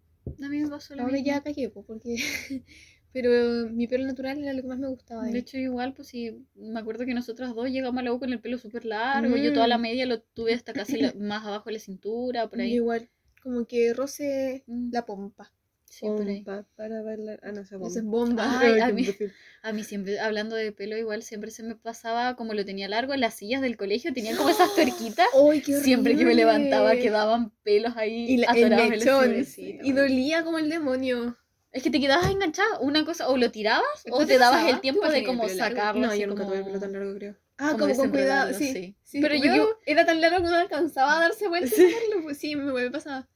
S2: A mí me pasó lo
S3: Ahora
S2: mismo.
S3: ya cagué, pues, porque. <laughs> Pero mi pelo natural era lo que más me gustaba de
S2: De hecho, igual, pues sí, me acuerdo que nosotras dos llegamos a la U con el pelo súper largo. Yo toda la
S3: Mm.
S2: media lo tuve hasta casi la- más abajo de la cintura, por ahí.
S3: igual. Como que roce
S2: Mm,
S3: la pompa.
S2: Ahí.
S1: Pompa para bailar. Ah, no sé,
S3: Eso es
S1: bomba.
S3: bomba. <laughs>
S2: Ay, a mí-
S1: perfil. <laughs>
S2: A mí siempre, hablando de pelo, igual siempre se me pasaba, como lo tenía largo, en las sillas del colegio tenían como esas <gasps> tuerquitas.
S3: ¡Ay, qué
S2: Siempre que me levantaba quedaban pelos ahí
S3: Y la, el
S2: atorados en sí,
S3: y dolía como el demonio.
S2: Es que te quedabas enganchada, una cosa, o lo tirabas, o
S3: ¿Después
S2: te dabas
S3: pasaba?
S2: el tiempo de como sacarlo.
S1: No, yo nunca
S2: como-
S1: tuve el pelo tan largo, creo.
S3: Ah,
S2: Como
S3: como, con cuidado, sí.
S2: Pero yo-
S3: Era tan largo que no alcanzaba a darse vuelta <laughs>
S1: Sí.
S3: Pues sí, me, me pasaba.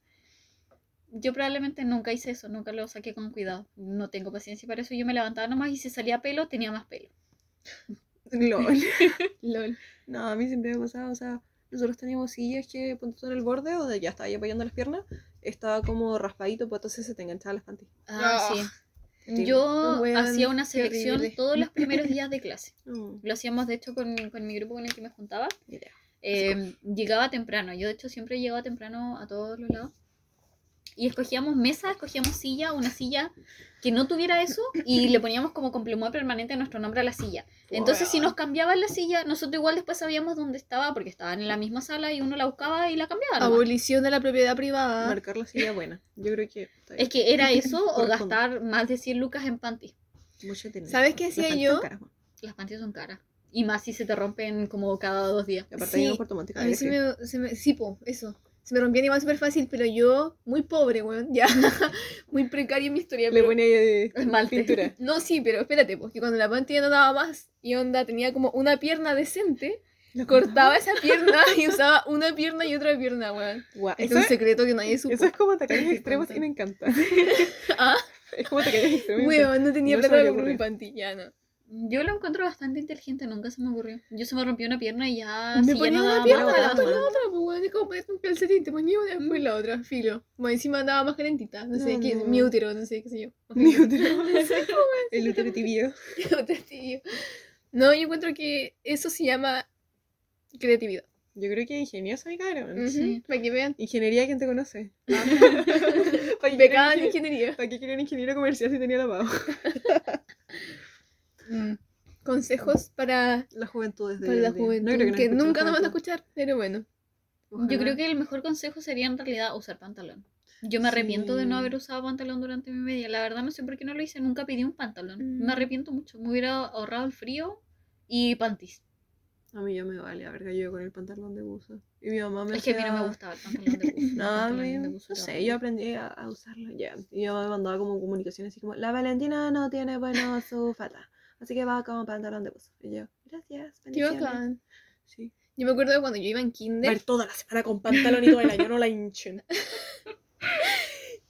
S2: Yo probablemente nunca hice eso, nunca lo saqué con cuidado. No tengo paciencia para eso. Yo me levantaba nomás y si salía pelo, tenía más pelo.
S1: LOL. <laughs>
S3: LOL.
S1: No, a mí siempre me pasaba, o sea, nosotros teníamos sillas que ponte tú en el borde, donde ya estaba ahí apoyando las piernas, estaba como raspadito, pues entonces se te enganchaba las panties.
S2: Ah,
S3: Ah.
S2: sí.
S1: Sí.
S2: Yo hacía una selección
S3: horrible.
S2: todos los <laughs> primeros días de clase.
S1: Mm,
S2: Lo hacíamos, de hecho, con, con mi grupo con el que me juntaba. Eh, llegaba temprano. Yo, de hecho, siempre llegaba temprano a todos los lados. Y escogíamos mesa, escogíamos silla, una silla que no tuviera eso y le poníamos como complemento permanente nuestro nombre a la silla. Entonces, si nos cambiaban la silla, nosotros igual después sabíamos dónde estaba porque estaban en la misma sala y uno la buscaba y la cambiaba. nomás.
S3: Abolición de la propiedad privada.
S1: Marcar la silla buena. Yo creo que
S2: Es que era <laughs> eso o gastar más de 100 lucas en panty.
S1: Mucho dinero.
S3: ¿Sabes qué hacía
S1: panties
S3: yo?
S1: caras.
S2: Las panties son caras. Y más si se te rompen como cada dos días.
S1: Y aparte
S3: Sí,
S1: hay un Puerto Montt que
S3: A mí se me, se me. Sí, po, eso. Se me rompían igual súper fácil, pero yo, muy pobre, weón. Ya. <laughs> muy precaria en mi historia.
S1: Le
S3: Pero...
S1: eh, <laughs>
S2: Esmalte.
S1: pintura. <laughs>
S3: No, sí, pero espérate, porque cuando la pantalla no daba más y onda tenía como una pierna decente, cortaba esa pierna y usaba una pierna y otra pierna, weón.
S1: Guau,
S3: Es un secreto que nadie supo.
S1: eso es como tacaños extremos y me encanta.
S3: Ah,
S1: Es como tacaños extremos.
S3: weón, no tenía
S1: No
S3: plata para comprar mi pantilla, no.
S2: Yo lo encuentro bastante inteligente, nunca se me ocurrió. Yo se me rompió una pierna y ya.
S3: me
S2: si ya
S3: ponía
S2: no
S3: una pierna, la otra, la otra, pues es como ponerte un calcetín, te ponía una después la otra, filo. Bueno, encima andaba más calentita, no sé,
S1: No,
S3: qué,
S1: no.
S3: mi útero, no sé, qué sé yo. <laughs>
S1: Mi útero. <laughs> <laughs> El útero tibio.
S3: Otra, tío. No, yo encuentro que eso se llama creatividad.
S1: Yo creo que ingeniosa mi cara. man.
S3: Ujú,
S2: Sí.
S3: Para que vean.
S1: Ingeniería, ¿quién te conoce? ¿Para qué
S3: Becada en ingeniería.
S1: ¿Para qué quieren ingeniero comercial si tenía la pavo?
S3: Mm. consejos para,
S1: La juventud desde
S3: para la juventud,
S1: No creo que,
S3: que, nunca
S1: la
S3: nos van a escuchar, pero bueno.
S2: Yo creo que el mejor consejo sería en realidad usar pantalón. Yo me arrepiento de no
S1: Sí.
S2: haber usado pantalón durante mi media. La verdad no sé por qué no lo hice. Nunca pedí un pantalón.
S3: Mm.
S2: Me arrepiento mucho. Me hubiera ahorrado el frío y panties.
S1: A mí ya me vale, a ver, yo con el pantalón de buzo. Y mi mamá me
S2: Es que a mí no
S1: hacía-
S2: me gustaba el pantalón de buzo. <laughs>
S1: No, mí,
S2: de
S1: no
S2: buzo
S1: sé, yo aprendí a, a usarlo ya. Y mi mamá me mandaba como comunicaciones así como, la Valentina no tiene bueno su falda, así que va con pantalón de buzo. Y yo, gracias,
S3: Qué
S1: bendiciones".
S3: bacán.
S1: Sí.
S3: Yo me acuerdo de cuando yo iba en kinder.
S1: Ver toda la semana con pantalón y todo el año, no la hinchen. <laughs>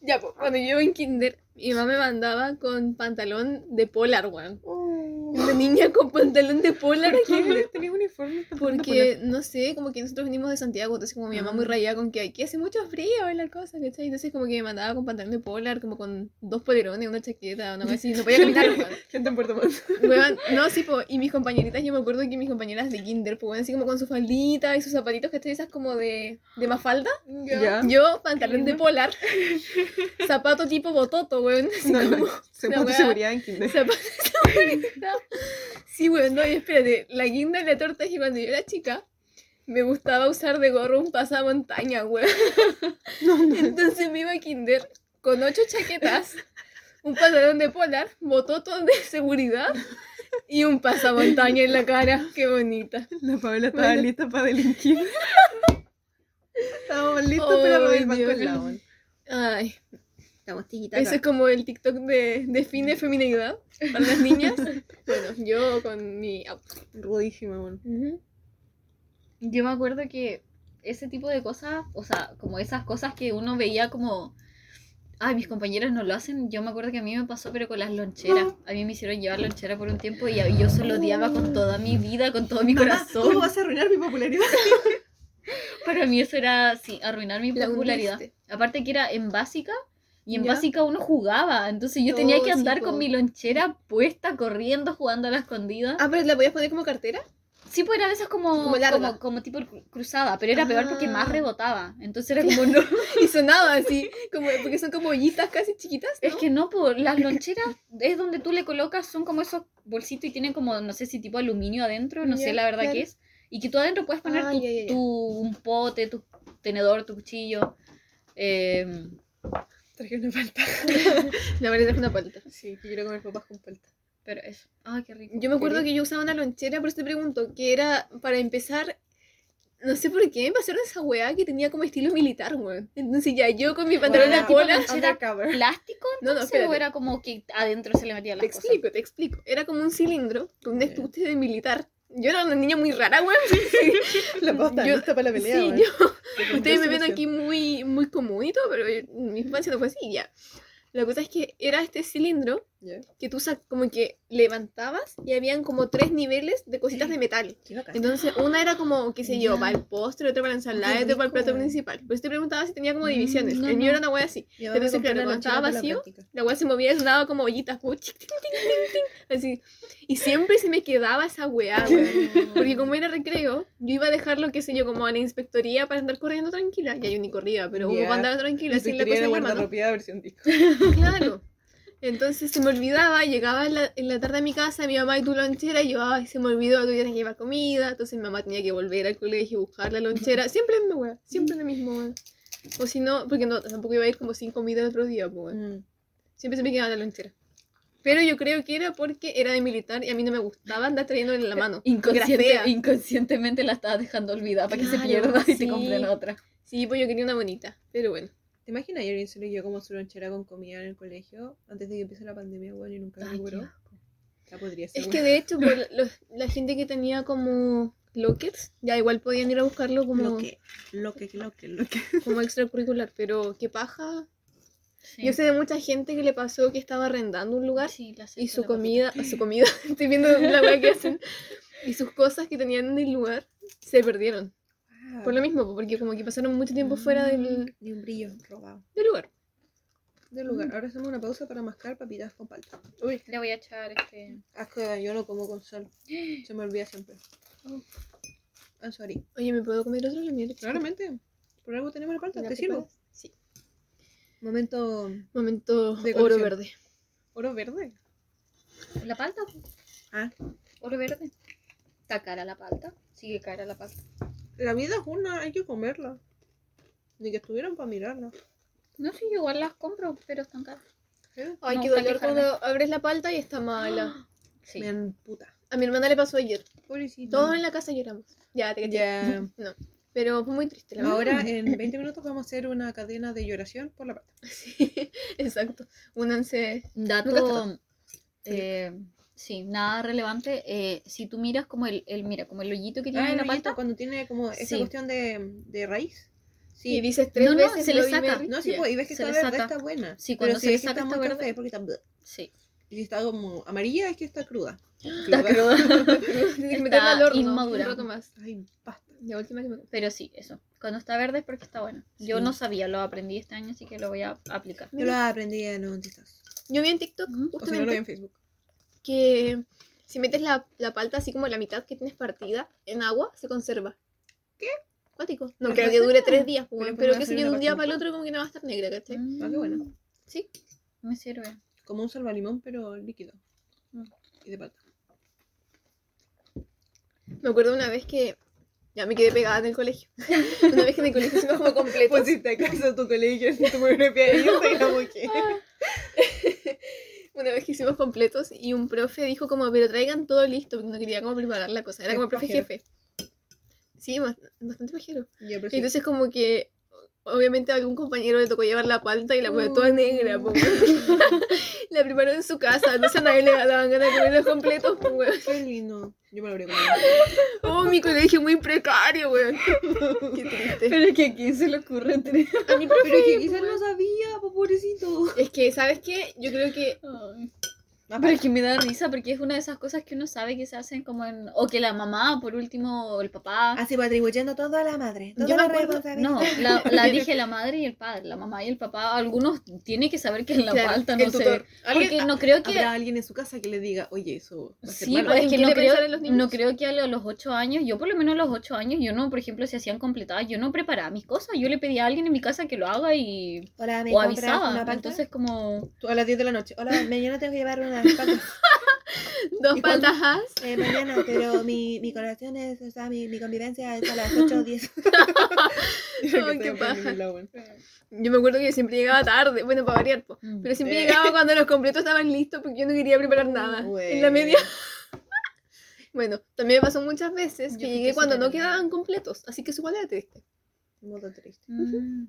S3: Ya, pues, cuando yo iba en kinder, mi mamá me mandaba con pantalón de polar, weón. Una niña con pantalón de polar kinder. <laughs>
S1: Tenías uniforme.
S3: Porque, no sé, como que nosotros venimos de Santiago, entonces como mi mamá muy
S1: Ah.
S3: rayada con que aquí hace mucho frío y la cosa, ¿cachai? Entonces como que me mandaba con pantalón de polar, como con dos polerones, una chaqueta, una cosa así, no podía caminar, weón. <laughs>
S1: Gente en Puerto.
S3: Weón, no, sí, po, y mis compañeritas, yo me acuerdo que mis compañeras de kinder, pues, weón, así como con su faldita y sus zapatitos, ¿cachai? Esas como de, de mafalda.
S1: Ya.
S3: Yo, pantalón de polar, <laughs> zapato tipo bototo, weón, así
S1: No,
S3: como... la
S1: puso
S3: weá.
S1: seguridad en kinder.
S3: zapatos <laughs> de seguridad. Sí, weón, no, y espérate, la guinda y la torta es que cuando yo era chica, me gustaba usar de gorro un pasamontaña, weón. <laughs> Entonces me iba a kinder con ocho chaquetas, un pantalón de polar, bototo de seguridad y un pasamontaña en la cara. Qué bonita.
S1: La Paola estaba
S3: Bueno.
S1: lista para delinquir. <laughs> Estábamos listos para
S3: Ay,
S1: robar el banco al lado.
S3: Ay,
S1: Estamos tiquitaca.
S3: ese es como el TikTok de define feminidad para las niñas. <laughs> Bueno, yo con mi auto.
S1: Rudísima, weón.
S3: Ujú.
S2: Yo me acuerdo que ese tipo de cosas, o sea, como esas cosas que uno veía como, ay, mis compañeros no lo hacen, yo me acuerdo que a mí me pasó, pero con las loncheras. <gasps> A mí me hicieron llevar lonchera por un tiempo y yo se lo odiaba con <gasps> toda mi vida, con todo mi
S1: Mamá, ¿Cómo
S2: corazón.
S1: vas a arruinar mi popularidad? <laughs>
S2: Para mí eso era, sí, arruinar mi
S3: La
S2: popularidad. Aparte que era en básica. Y en
S3: Ya.
S2: básica uno jugaba, entonces yo tenía
S3: Oh,
S2: que andar con mi lonchera puesta, corriendo, jugando a la escondida.
S3: Ah, pero la podías poner como cartera.
S2: Sí, pues era de esas como,
S3: Como
S2: como, como, tipo cru- cruzada, pero era peor porque más
S3: Ah.
S2: rebotaba. Entonces era como, no. <laughs>
S3: Y sonaba así, como, porque son como ollitas casi chiquitas. ¿no?
S2: Es que no, pues las loncheras es donde tú le colocas, son como esos bolsitos y tienen como, no sé si tipo aluminio adentro, no sé la verdad
S3: claro.
S2: qué es. Y que tú adentro puedes poner
S3: Ah,
S2: tu, tu- un pote, tu tenedor, tu cuchillo. Eh,
S1: Traje una falta. <laughs>
S3: La verdad es una palta.
S1: Sí, que quiero comer papas con palta.
S2: pero eso. Ay, qué rico.
S3: Yo me acuerdo que yo usaba una lonchera, por eso te pregunto, que era para empezar. No sé por qué me pasaron esa weá que tenía como estilo militar, weón. Entonces ya yo con mi pantalón de
S2: lonchera
S1: Undercover.
S2: ¿Plástico?
S3: No, no,
S2: entonces,
S3: espérate.
S2: o era como que adentro se le metían
S3: Te
S2: las cosas?
S3: explico, te explico. Era como un cilindro con un estuche de militar. Yo era una niña muy rara, weón. <laughs>
S1: La posta
S3: Yo-
S1: lista para la pelea,
S3: sí, yo, Ustedes me ven aquí muy, muy común y todo, pero yo- mi infancia no fue así, ya. La cosa es que era este cilindro
S1: Ya.
S3: que tú como que levantabas y habían como tres niveles de cositas de metal. Entonces, una era como, qué sé yo,
S2: Ya.
S3: para el postre, otra para la ensalada otra para el plato principal. Por eso te preguntaba si tenía como
S2: Mm,
S3: divisiones.
S2: no,
S3: el mío
S2: no.
S3: era una wea así.
S1: Me
S3: Entonces, claro, cuando estaba
S1: la
S3: vacío, la wea se movía y sonaba como ollitas, como chic, ting, ting, ting, ting, así. Y siempre se me quedaba esa <laughs> weón. Porque como era recreo, yo iba a dejarlo, qué sé yo, como a la inspectoría para andar corriendo tranquila. Ya yo ni corría, pero como
S1: Ya.
S3: para andar tranquila,
S1: La
S3: sin la cosa
S1: de
S3: la mano.
S1: versión disco. <laughs>
S3: Claro. Entonces se me olvidaba, llegaba en la, en la tarde a mi casa, mi mamá y tu lonchera, y yo, ay, se me olvidó, tú tienes que llevar comida. Entonces mi mamá tenía que volver al colegio, buscar la lonchera. Siempre la misma wea, siempre la misma wea. O si no, porque no, tampoco iba a ir como sin comida el otro día, pues.
S1: Mm.
S3: Siempre se me quedaba la lonchera. Pero yo creo que era porque era de militar y a mí no me gustaba andar trayéndole en la mano.
S2: Inconsciente- inconscientemente la estabas dejando olvidada para que se
S3: Claro,
S2: pierda y
S3: sí.
S2: compren otra.
S3: Sí, pues yo quería una bonita, pero bueno.
S1: ¿Te imaginas ayer alguien se le llevó como su lonchera con comida en el colegio antes de que empiece la pandemia, weón, y nunca
S2: Ay, qué asco.
S1: Ya podría ser.
S3: Es que de <laughs> hecho, por los- la gente que tenía como lockers, ya igual podían ir a buscarlo como,
S1: Lo que, lo que, lo que, lo que. <laughs>
S3: como extracurricular, pero qué paja.
S2: Sí.
S3: Yo sé de mucha gente que le pasó que estaba arrendando un lugar
S2: Sí,
S3: y su comida, su comida, <laughs> estoy viendo la weá que hacen, y sus cosas que tenían en el lugar se perdieron. Por lo mismo, po, porque como que pasaron mucho tiempo fuera del,
S1: Ni un brillo robado.
S3: del lugar.
S1: Del lugar. Ahora hacemos una pausa para mascar papitas con palta.
S2: Uy, le voy a echar este.
S1: Asco, yo no como con sal. Se me olvida siempre.
S3: Oh.
S1: I'm sorry.
S3: Oye, ¿me puedo comer otro? La.
S1: Claramente. Por algo tenemos la palta.
S3: ¿La
S1: ¿Te sirvo?
S3: Sí.
S1: Momento
S3: Momento
S1: De
S3: oro
S1: colección.
S3: verde.
S1: oro verde.
S2: ¿La palta?
S1: Ah,
S2: Oro verde. Está cara la palta. Sigue cara la palta.
S1: La vida es una, hay que comerla. Ni que estuvieran para mirarla.
S2: No sé, yo igual las compro, pero están caras.
S1: ¿Eh?
S3: Ay,
S2: No,
S3: qué dolor cuando abres la palta y está mala. <gasps>
S2: Sí.
S1: Me emputa.
S3: A mi hermana le pasó ayer.
S1: Pobrecito.
S3: Todos en la casa lloramos. Ya, te caché. <laughs> No. Pero fue muy triste, la verdad.
S1: Ahora <laughs> en 20 minutos vamos a hacer una cadena de lloración por la pata.
S3: Sí, <laughs> exacto. Únanse.
S2: Dato. Eh, sí, nada relevante. Eh, si tú miras como el, el mira, como el hoyito que tiene
S1: Ah,
S2: en la palta.
S1: cuando tiene como esa
S2: Sí.
S1: cuestión de, de raíz.
S3: Y
S1: Sí.
S3: dices tres
S2: No, no,
S3: veces.
S2: se le saca.
S1: No, sí, pues, y ves que
S2: Se
S1: está
S2: le
S1: verde,
S2: saca.
S1: está buena.
S2: Sí,
S1: Pero
S2: cuando
S1: si
S2: se le
S1: ves que
S2: saca
S1: está
S2: está
S1: muy
S2: verde.
S1: es porque está...
S2: Sí.
S1: Y si está como amarilla es que está cruda. <gasps>
S2: Está cruda. <laughs>
S3: Al horno.
S2: inmadura.
S3: Un rato más.
S1: Ay, basta.
S3: La última que me...
S2: Pero sí, eso. Cuando está verde es porque está bueno. Yo
S1: Sí.
S2: no sabía, lo aprendí este año, así que lo voy a aplicar.
S1: Yo lo aprendí en un TikTok.
S3: Yo vi en TikTok
S2: Ujú.
S1: O si no lo vi
S3: justamente
S1: en Facebook.
S3: Que si metes la, la palta así como la mitad que tienes partida en agua, se conserva.
S1: ¿Qué?
S3: Cuático. No
S1: ¿Es
S3: creo que dure tres días, pues,
S1: Pero a
S3: que yo de un día para el
S1: en
S3: otro como que no va a estar negra, ¿cachai?
S1: Ah, qué bueno.
S3: Sí.
S2: Me sirve.
S1: Como un salvalimón, pero líquido.
S2: Mm.
S1: Y de palta.
S3: Me acuerdo una vez que ya me quedé pegada en el colegio. <laughs> una vez que en el colegio hicimos como completos.
S1: Pues si te acaso tu colegio, si <laughs> tu y yo soy como que...
S3: Una vez que hicimos completos y un profe dijo como, pero traigan todo listo, porque no quería como preparar la cosa. Era como el profe
S1: pajero.
S3: jefe. Sí, bast- bastante pajero.
S1: Sí.
S3: Entonces como que obviamente a algún compañero le tocó llevar la palta y la fue toda negra, po, weón. <laughs> La preparó en su casa, entonces a nadie le daban ganas de comer los completos.
S1: Qué lindo. Yo me lo habría comido.
S3: Oh, mi colegio muy precario, weón. Qué triste.
S2: Pero que aquí se le ocurre tener.
S3: A mi profe,
S1: Pero es que quizás no sabía, po, pobrecito.
S3: Es que, ¿sabes qué? Yo creo que
S2: Pero es que me da risa porque es una de esas cosas que uno sabe que se hacen como en. O que la mamá, por último, o el papá.
S1: Así atribuyendo todo a la madre.
S3: Yo me acuerdo-.
S2: No, la, la <laughs> dije la madre y el padre, la mamá y el papá. Algunos tienen que saber que en la
S3: Claro,
S2: falta, no sé. Porque no creo que.
S1: Habrá alguien en su casa que le diga, oye, eso
S2: Sí,
S1: malo.
S2: pues es que no
S3: ¿Quiere
S2: creo, no creo que a los 8 años, yo por lo menos a los 8 años, yo no, por ejemplo, si hacían completadas, yo no preparaba mis cosas, yo le pedía a alguien en mi casa que lo haga y...
S1: Hola, ¿me
S2: O avisaba,
S1: una
S2: entonces como...
S1: Tú a las 10 de la noche. Hola, mañana tengo que llevar unas paltas. <laughs>
S3: Dos paltas
S1: Eh, mañana, pero mi, mi colación es, o sea, mi, mi convivencia es a las <laughs> 8 o 10.
S3: Ay, qué paja. Yo me acuerdo que siempre llegaba tarde, bueno, para variar, po.
S2: mm.
S3: pero siempre
S1: Eh.
S3: llegaba cuando los completos estaban listos porque yo no quería preparar nada. En la media, <laughs> bueno, también me pasó muchas veces
S2: Yo
S3: que
S2: creo
S3: llegué cuando no quedaban completos, así que eso igual era triste.
S1: Modo triste.
S2: Mm.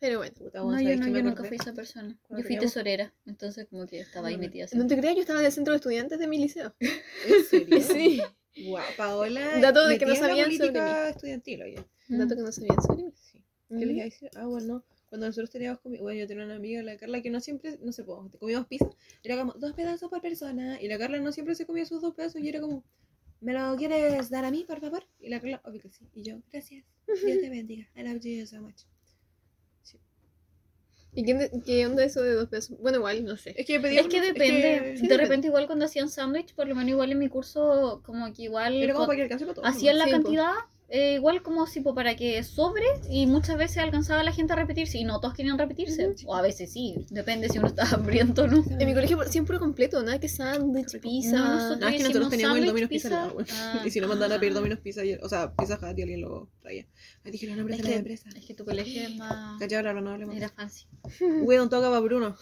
S3: Pero bueno,
S1: Puta,
S2: No, yo, no, yo nunca fui esa persona. Yo fui
S1: teníamos-
S2: tesorera, entonces como que estaba ahí
S1: Mm.
S2: metida
S3: no te creas, yo estaba en el centro de estudiantes de mi liceo. <laughs>
S1: ¿En <laughs> serio?
S3: Sí,
S1: Guau, Paola.
S3: Dato de que no sabían sobre
S1: política estudiantil, oye.
S2: Mm.
S3: dato que no sabían sobre mí.
S1: Sí. ¿Qué les iba a decir? Ah, bueno, cuando nosotros teníamos comida, bueno, yo tenía una amiga, la Carla, que no siempre, no sé, pues, comíamos pizza, era como dos pedazos por persona, y la Carla no siempre se comía sus dos pedazos, y era como, ¿me lo quieres dar a mí, por favor? Y la Carla, obvio que sí, y yo, gracias, Dios te <laughs> bendiga, I love you so much.
S3: ¿Y qué, qué onda eso de dos pesos? Bueno, igual, no sé.
S1: Es que pedía
S2: Es que depende.
S3: sí,
S2: de
S3: depende.
S2: repente igual cuando hacían sándwich, por lo menos igual en mi curso, como que igual...
S1: Era como
S2: co-
S1: para que alcance para todos.
S2: hacían la
S3: Sí,
S2: cantidad eh, igual como si para que sobre y muchas veces alcanzaba la gente a repetirse y no todos querían repetirse
S3: Ujú.
S2: o a veces sí depende si uno estaba <laughs> hambriento o no
S3: En mi colegio siempre completo, nada que sándwich, pizza.
S2: No,
S1: es que nosotros teníamos el Domino's Pizza,
S2: pizza. Ah. <laughs>
S1: Y si no mandaban a pedir
S2: Ah.
S1: Domino's Pizza, y- o sea, Pizza Hut y alguien lo traía. Ay, dije la nombre
S2: es
S1: de la
S2: que,
S1: empresa.
S2: es que tu colegio es más
S1: Callado, ahora no hablemos.
S2: era fancy <laughs>
S1: Weón, toca para Bruno.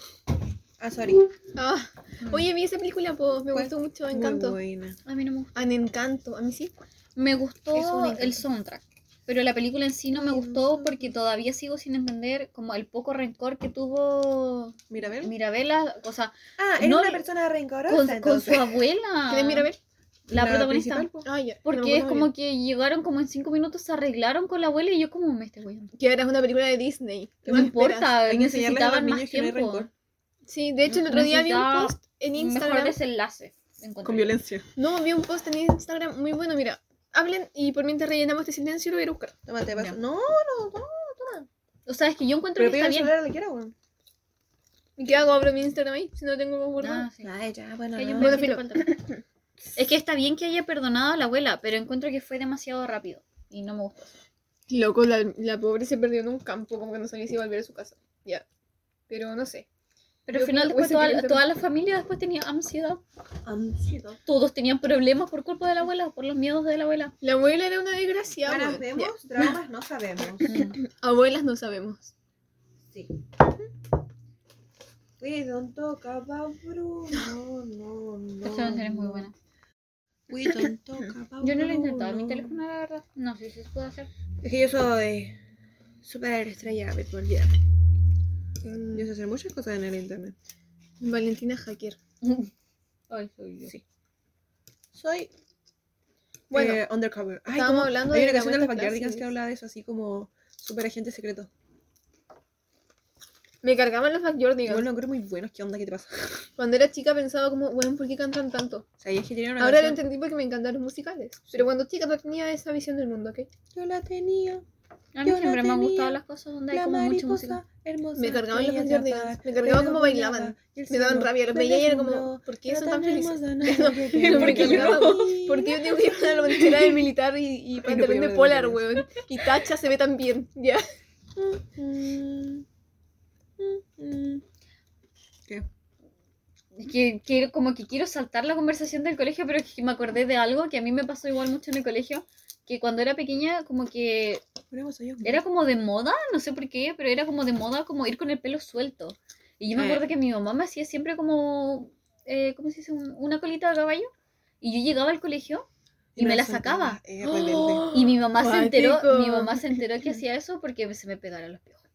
S1: Ah, sorry.
S3: Ah,
S2: Mm.
S3: oye, vi esa película, pues, me
S1: ¿Cuál?
S3: gustó mucho,
S1: Muy
S3: Encanto.
S1: buena.
S2: a mí no me gustó
S3: An Encanto, a mí sí.
S2: Me
S3: Es
S2: gustó el soundtrack pero la película en sí no me
S1: Ay,
S2: gustó porque todavía sigo sin entender como el poco rencor que tuvo
S1: Mirabel.
S2: Mirabela o sea
S1: Ah, era
S2: No,
S1: una persona rencorosa.
S2: con, con su abuela <laughs>
S3: ¿Quieres mirar a ver?
S2: la, protagonista.
S3: Ah,
S2: Porque es como
S3: bien.
S2: que llegaron como en cinco minutos, se arreglaron con la abuela y yo como me estoy güey.
S3: Que ahora es una película de Disney. ¿Qué
S2: No importa,
S1: Hay que
S2: necesitaban más
S1: que no
S2: tiempo.
S3: Sí, de hecho el otro día vi un post en
S2: Mejor
S3: Instagram.
S2: desenlace. encontré
S1: Con violencia.
S3: No, vi un post en Instagram muy bueno, mira. Hablen y por mientras rellenamos este silencio lo voy a buscar.
S1: Toma, te paso. No, no, no.
S2: O sea, es que yo encuentro
S1: Pero
S2: que está bien.
S1: quiera, weón.
S3: ¿Y qué hago? Abro mi Instagram ahí, si no tengo guardado.
S2: Ah, sí.
S1: Ay, ya, bueno. No.
S3: Bueno, filo. <laughs>
S2: Es que está bien que haya perdonado a la abuela, pero encuentro que fue demasiado rápido. Y no me gustó.
S3: Loco, la, la pobre se perdió en un campo, como que no sabía si iba a volver a su casa. Ya. Pero no sé.
S2: Pero al final después toda, toda la familia después tenía ansiedad.
S1: Ansiedad.
S2: Todos tenían problemas por culpa de la abuela, por los miedos de la abuela.
S3: La abuela era una desgraciada.
S1: Caras vemos, dramas no sabemos. <laughs>
S2: Mm.
S3: Abuelas no sabemos.
S1: Sí. We don't talk about Bruno. No, no, no.
S2: Esta canción es muy buena.
S1: We don't talk about
S2: Yo no lo he intentado en mi teléfono, la verdad. No sé si se puede hacer.
S1: Es que yo soy super estrella virtual ya. Yo sé hacer muchas cosas en el internet.
S3: Valentina Hacker. <laughs>
S2: Ay, soy yo.
S1: Sí. Soy
S3: Bueno,
S1: eh, undercover. Ay,
S3: estábamos
S1: como-
S3: hablando
S1: hay
S3: de
S1: una canción de los Backyardigans que habla de eso, así como super agente secreto.
S3: me cargaban los Backyardigans.
S1: Igual no creo muy buenos. ¿Qué onda? ¿Qué te pasa? <laughs>
S3: Cuando era chica pensaba como, bueno, ¿por qué cantan tanto?
S1: O sea, es que una
S3: Ahora lo
S1: canción-
S3: entendí porque me encantan los musicales. Pero cuando chica no tenía esa visión del mundo, ¿ok?
S1: Yo la tenía.
S2: A mí
S1: Yo
S2: siempre me han gustado las cosas donde hay como mucha música.
S1: hermosa.
S3: Me cargaban los
S1: atrapa,
S3: me cargaban como
S1: bailaba,
S3: bailaban. Me daban rabia, los veía y era como, ¿por qué son tan felices? yo <laughs>
S1: yo.
S3: ¿Por qué yo tengo que ir a la lonchera de militar y, y pantalón de polar, weón? Y tacha se ve tan bien, ya.
S1: ¿Qué?
S2: Que, que como que quiero saltar la conversación del colegio, pero es que me acordé de algo que a mí me pasó igual mucho en el colegio, que cuando era pequeña como que era como de moda, no sé por qué, pero era como de moda como ir con el pelo suelto. Y yo me
S1: Eh.
S2: acuerdo que mi mamá me hacía siempre como, eh, ¿cómo se dice? Un- una colita de caballo. Y yo llegaba al colegio y me la sacaba.
S3: ¡Oh! <gasps>
S2: y mi mamá se enteró, mi mamá se enteró que hacía eso porque se me pegaron los piojos.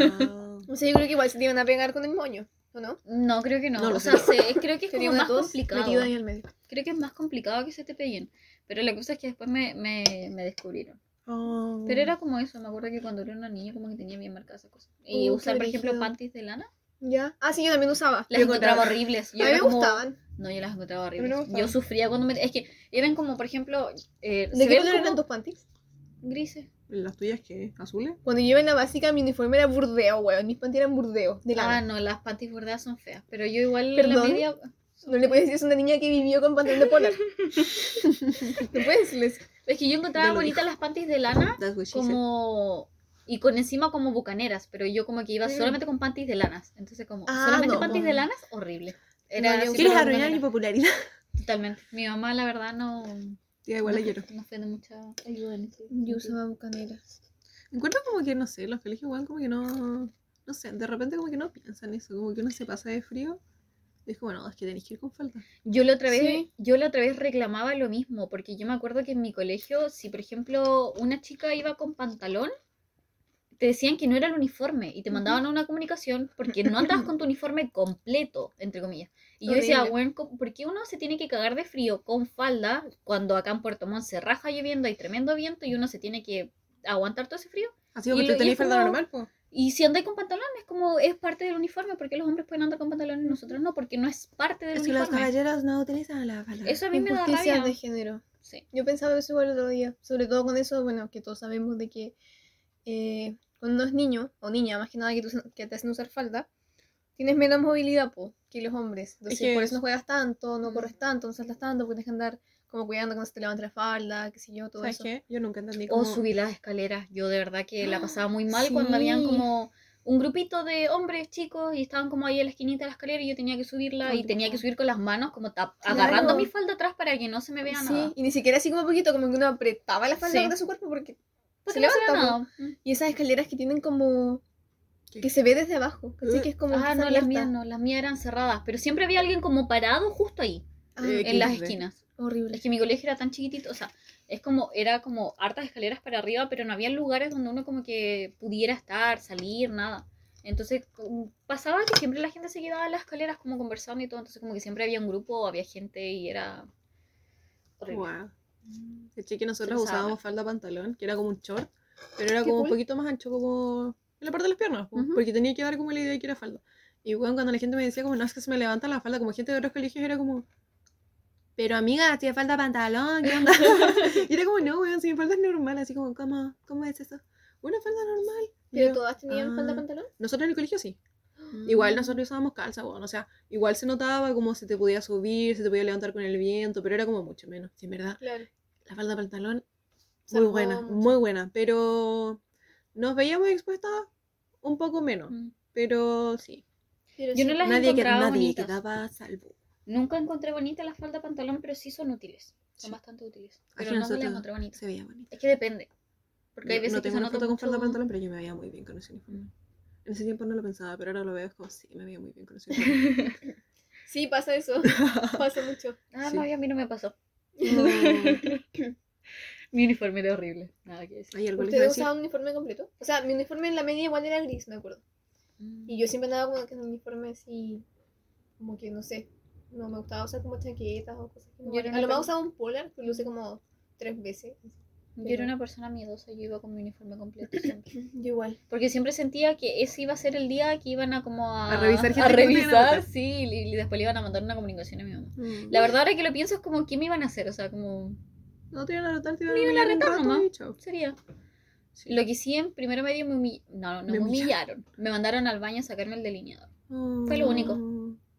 S1: Ah.
S3: O sea, yo creo que igual se te iban a pegar con el moño, ¿o no?
S2: No, creo que no.
S1: No
S2: o
S1: sé.
S2: sea, se- creo que es como más complicado.
S3: metido ahí al medio.
S2: Creo que es más complicado que se te peguen. Pero la cosa es que después me, me, me descubrieron.
S1: Ah.
S2: Pero era como eso, me acuerdo que cuando era una niña como que tenía bien marcadas esas cosas. Y
S3: Uh,
S2: usar, por ejemplo, panties de lana,
S3: ¿Ya? Ah, sí, yo también usaba.
S2: las
S1: Yo
S2: encontraba
S1: encontraba-
S2: horribles. Yo
S3: a mí me
S2: como-
S3: gustaban.
S2: No, yo las encontraba horribles. Yo sufría cuando me... Es que eran como, por ejemplo, eh,
S3: ¿De qué color eran tus panties?
S2: grises.
S1: ¿Las tuyas qué? ¿Azules?
S3: Cuando yo iba en la básica, mi uniforme era burdeo, weón. Mis panties eran burdeo, de
S2: Ah,
S3: lana.
S2: no, las panties bordadas son feas. Pero yo igual en la
S3: ¿Perdón?
S2: media...
S3: No le puedes decir eso a una niña que vivió con pantalón de polar. no puedes decirles.
S2: Es que yo encontraba bonitas las panties de lana como... Y con encima como bucaneras, pero yo como que iba solamente con panties de lanas. Entonces como
S3: Ah,
S2: solamente
S3: no.
S2: panties de lanas, horrible. Era
S3: No,
S1: ¿Quieres arruinar mi popularidad?
S2: Totalmente. Mi mamá, la verdad, no,
S1: Ya, igual la
S2: no,
S1: quiero.
S2: no fue de mucha ayuda en ese
S3: Yo usaba bucaneras.
S1: Encuentro como que, no sé, los colegios igual como que no... No sé, de repente como que no piensan eso. Como que uno se pasa de frío. Y es como, no, es que tenéis que ir con falda.
S2: Yo la otra vez,
S3: Sí.
S2: yo la otra vez reclamaba lo mismo, porque yo me acuerdo que en mi colegio, si por ejemplo una chica iba con pantalón, te decían que no era el uniforme y te mandaban a una comunicación porque no andabas con tu uniforme completo, entre comillas. Y yo decía, bueno, ¿por qué uno se tiene que cagar de frío con falda cuando acá en Puerto Montt se raja lloviendo, hay tremendo viento y uno se tiene que aguantar todo ese frío?
S1: Así que tenéis
S2: es
S1: falda normal, pues.
S2: Y si andáis con pantalón, es como, es parte del uniforme, porque los hombres pueden andar con pantalón y nosotros no, porque no es parte del
S1: Es que los
S2: uniforme.
S1: caballeros no utilizan la falda.
S2: Eso a mí me da rabia.
S3: de género.
S2: Sí.
S3: Yo pensaba eso igual el otro día. Sobre todo con eso, bueno, que todos sabemos de que eh, cuando uno es niño, o niña, más que nada que, tú- que te hacen usar falda, tienes menos movilidad po, que los hombres. Entonces,
S1: que
S3: por
S1: es-
S3: eso no juegas tanto, no
S2: Mm.
S3: corres tanto, no saltas tanto, porque tienes que andar como cuidando cuando se te levanta la falda, qué sé yo, todo
S1: ¿Sabes
S3: eso.
S1: qué? Yo nunca entendí
S2: O
S1: cómo...
S2: subir las escaleras. Yo de verdad que la pasaba muy mal cuando habían como un grupito de hombres chicos y estaban como ahí en la esquinita de la escalera y yo tenía que subirla y tenía que subir con las manos como tap-
S3: Claro.
S2: agarrando mi falda atrás para que no se me vea
S3: Sí,
S2: nada.
S3: y ni siquiera así como poquito, como que uno apretaba la falda
S2: Sí.
S3: de su cuerpo porque
S2: Porque
S3: se
S2: no
S3: levanta.
S2: Mm.
S3: Y esas escaleras que tienen como...
S1: ¿Qué?
S3: que se ve desde abajo, así
S1: Eh.
S3: que es como...
S2: Ah,
S3: que
S2: no, las mías no, las mías eran cerradas, pero siempre había alguien como parado justo ahí,
S3: Ah,
S1: Eh,
S2: en las esquinas.
S3: Horrible.
S2: Es que mi colegio era tan chiquitito, o sea, es como, era como hartas escaleras para arriba, pero no había lugares donde uno como que pudiera estar, salir, nada. Entonces como, pasaba que siempre la gente se quedaba en las escaleras como conversando y todo, entonces como que siempre había un grupo, había gente y era horrible.
S1: Wow. Caché que nosotros usábamos falda pantalón, que era como un short, pero era como un
S3: cool.
S1: poquito más ancho como en la parte de las piernas, po,
S2: Ujú.
S1: porque tenía que dar como la idea de que era falda. Y bueno, cuando la gente me decía como, no, es que se me levanta la falda, como gente de otros colegios era como, pero amiga, tiene falda pantalón, ¿qué onda? <laughs> <laughs> y era como, no, weón, si mi falda es normal, así como, ¿cómo, cómo es eso? Una falda normal.
S3: ¿Pero
S1: yo,
S3: todas tenían falda
S1: "Ah".
S3: pantalón?
S1: Nosotros en el colegio sí. <gasps> Igual nosotros usábamos calza, bueno, o sea, igual se notaba como se te podía subir, se te podía levantar con el viento, pero era como mucho menos, sí, en verdad
S3: Claro.
S1: la falda pantalón, muy buena,
S3: mucho.
S1: muy buena, pero nos veíamos expuestas un poco menos,
S2: Mm.
S1: pero sí.
S3: Pero
S2: Yo
S3: sí.
S2: no las
S1: Nadie, que, nadie quedaba salvo.
S2: Nunca encontré bonita la falda pantalón, pero sí son útiles. Son
S1: Sí.
S2: bastante útiles. Pero no me las encontré bonitas.
S1: Se veía bonita.
S2: Es que depende. Porque hay
S1: No-
S2: veces
S1: no
S2: que
S1: tengo
S2: se
S1: una
S2: nota
S1: foto con falda
S2: mucho-
S1: pantalón, pero yo me veía muy bien con ese uniforme. En ese tiempo no lo pensaba, pero ahora lo veo es como, sí, me veía muy bien con ese uniforme. <laughs>
S3: Sí, pasa eso. <laughs> pasa mucho.
S2: Ah,
S1: Sí.
S2: no, y a mí no me pasó.
S1: No. <laughs>
S2: Mi uniforme era horrible. Nada que decir.
S1: Hay algo les iba a
S3: ¿Ustedes
S1: decir.
S3: usaban uniforme completo? O sea, mi uniforme en la media igual era gris, me acuerdo.
S2: Mm.
S3: Y yo siempre andaba como que en un uniforme así, como que no sé, no me gustaba usar como chaquetas o cosas. que no
S2: Yo era
S3: a lo más
S2: persona-
S3: usaba un polar, pero lo usé como tres veces.
S2: Yo era una persona miedosa, yo iba con mi uniforme completo siempre. <coughs>
S3: Yo igual.
S2: Porque siempre sentía que ese iba a ser el día que iban a como a,
S1: A revisar gente
S2: a
S1: que
S2: revisar, sí, y, y después le iban a mandar una comunicación a mi mamá.
S1: Mm.
S2: La verdad ahora que lo pienso es como, ¿qué me iban a hacer? O sea, como,
S1: No te iban a notar, te iban a
S2: Me retar nomás. sería.
S1: Sí.
S2: Lo que sí en primero medio me humillaron. No, no
S1: Me
S2: me
S1: humillaron.
S2: humillaron. Me mandaron al baño a sacarme el delineador.
S1: Oh.
S2: Fue lo único.